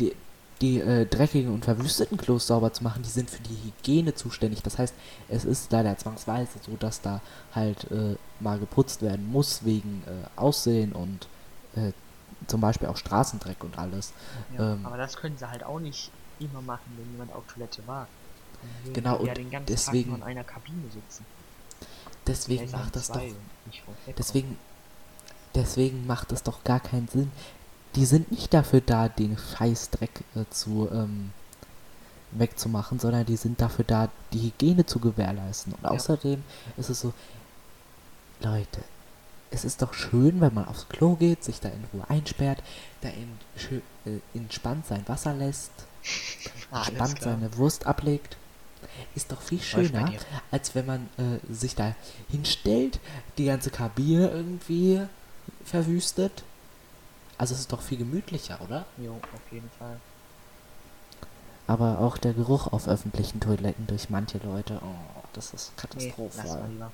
die, die äh, dreckigen und verwüsteten Klos sauber zu machen, die sind für die Hygiene zuständig. Das heißt, es ist leider zwangsweise so, dass da halt äh, mal geputzt werden muss wegen äh, Aussehen und äh, zum Beispiel auch Straßendreck und alles. Ja, ähm, aber das können sie halt auch nicht immer machen, wenn jemand auf Toilette war. Genau, ja und ganzen deswegen- Tag in einer Kabine sitzen. Deswegen macht das doch Deswegen, deswegen macht es doch gar keinen Sinn. Die sind nicht dafür da, den Scheißdreck äh, zu ähm, wegzumachen, sondern die sind dafür da, die Hygiene zu gewährleisten. Und Ja. außerdem ist es so, Leute, es ist doch schön, wenn man aufs Klo geht, sich da in Ruhe einsperrt, da in, äh, entspannt sein Wasser lässt, entspannt seine Wurst ablegt. Ist doch viel schöner, als wenn man äh, sich da hinstellt, die ganze Kabine irgendwie verwüstet. Also es ist doch viel gemütlicher, oder? Jo, auf jeden Fall. Aber auch der Geruch auf öffentlichen Toiletten durch manche Leute, oh, das ist Nee, katastrophal. lieber.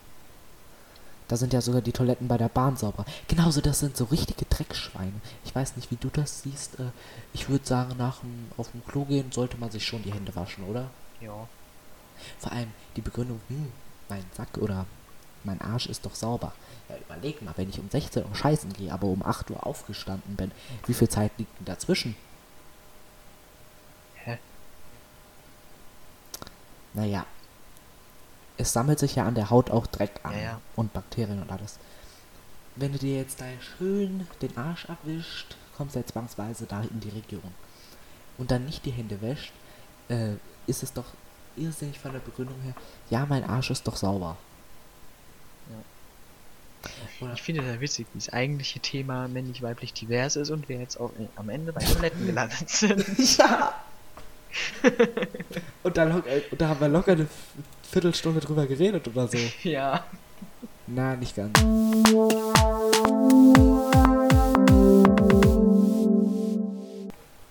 Da sind ja sogar die Toiletten bei der Bahn sauber. Genauso, das sind so richtige Dreckschweine. Ich weiß nicht, wie du das siehst. Äh, ich würde sagen, nach dem auf dem Klo gehen sollte man sich schon die Hände waschen, oder? Ja. Vor allem die Begründung, hm, mein Sack oder mein Arsch ist doch sauber. Ja, überleg mal, wenn ich um 16 Uhr scheißen gehe, aber um 8 Uhr aufgestanden bin, wie viel Zeit liegt denn dazwischen? Hä? Naja. Es sammelt sich ja an der Haut auch Dreck an Ja, ja. und Bakterien und alles. Wenn du dir jetzt da schön den Arsch abwischt, kommst du ja zwangsweise da in die Region. Und dann nicht die Hände wäscht, äh, ist es doch irrsinnig von der Begründung her, ja, mein Arsch ist doch sauber. Oder Ich finde das witzig, wie das eigentliche Thema männlich-weiblich divers ist und wir jetzt auch am Ende bei Toiletten gelandet sind. Ja. und, da lock, äh, und da haben wir locker eine Viertelstunde drüber geredet oder so. ja. Na, nicht ganz.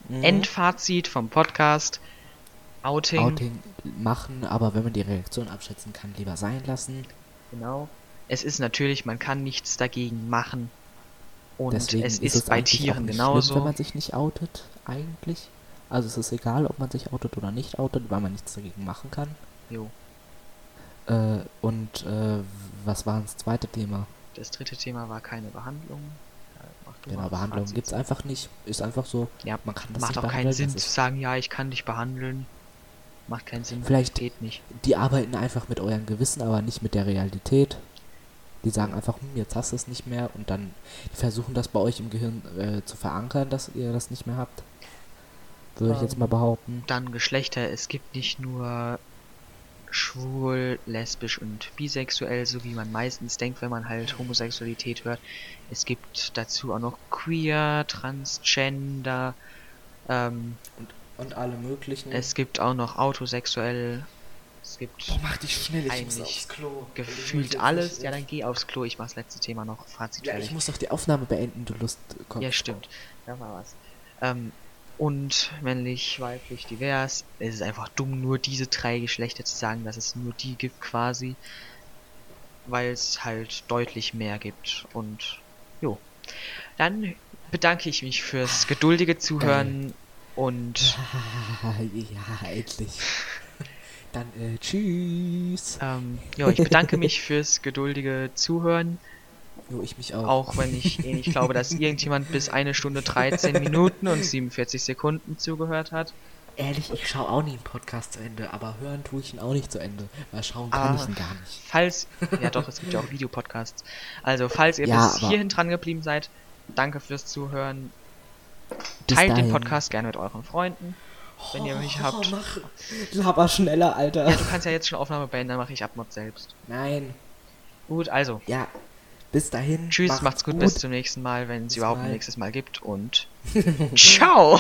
Mhm. Endfazit vom Podcast. Outing. Outing machen, aber wenn man die Reaktion abschätzen kann, lieber sein lassen. Genau. Es ist natürlich, man kann nichts dagegen machen. Und Deswegen es ist es bei Tieren genauso. schlimm, wenn man sich nicht outet, eigentlich. Also es ist egal, ob man sich outet oder nicht outet, weil man nichts dagegen machen kann. jo. Äh, und äh, was war das zweite Thema? Das dritte Thema war keine Behandlung. Ja, Genau, Behandlung Fazit. gibt's einfach nicht. Ist einfach so. Ja, man kann das macht nicht auch keinen Sinn zu sagen, ja, ich kann dich behandeln. Macht keinen Sinn. Vielleicht- geht nicht. Die arbeiten einfach mit eurem Gewissen, aber nicht mit der Realität. Die sagen einfach, hm, jetzt hast du es nicht mehr und dann versuchen das bei euch im Gehirn äh, zu verankern, dass ihr das nicht mehr habt. Würde ich jetzt Ähm, mal behaupten. Dann Geschlechter. Es gibt nicht nur schwul, lesbisch und bisexuell, so wie man meistens denkt, wenn man halt Homosexualität hört. Es gibt dazu auch noch queer, transgender. Ähm, Und alle möglichen. es gibt auch noch autosexuell. Es gibt mach dich schnell, ich muss aufs gefühlt alles. Ja, dann geh aufs Klo. Ich mach das letzte Thema noch. Fazit Ja, fertig. ich muss doch die Aufnahme beenden, du Lust. Ja, stimmt. Da war was. Ähm, und männlich, weiblich, divers. Es ist einfach dumm, nur diese drei Geschlechter zu sagen, dass es nur die gibt quasi. Weil es halt deutlich mehr gibt. Und jo. Dann bedanke ich mich fürs geduldige Zuhören und ja, endlich. Dann äh, tschüss. ähm, ja, ich bedanke mich fürs geduldige Zuhören. Jo, ich mich auch. Auch wenn ich eh nicht glaube, dass irgendjemand bis eine Stunde 13 Minuten und 47 Sekunden zugehört hat. Ehrlich, ich schaue auch nie einen Podcast zu Ende, aber hören tue ich ihn auch nicht zu Ende. Weil schauen kann Ah. ich ihn gar nicht. Falls, ja doch, es gibt ja auch Videopodcasts. Also, falls ihr Ja, bis hierhin dran geblieben seid, danke fürs Zuhören. Teilt den dahin. Podcast gerne mit euren Freunden. Wenn ihr mich habt. Oh, mach. Laber schneller, Alter. Ja, du kannst ja jetzt schon Aufnahme beenden, dann mache ich Abmod selbst. Nein. Gut, also, Ja. Bis dahin. tschüss, macht's gut, bis zum nächsten Mal, wenn es überhaupt ein nächstes Mal gibt und ciao!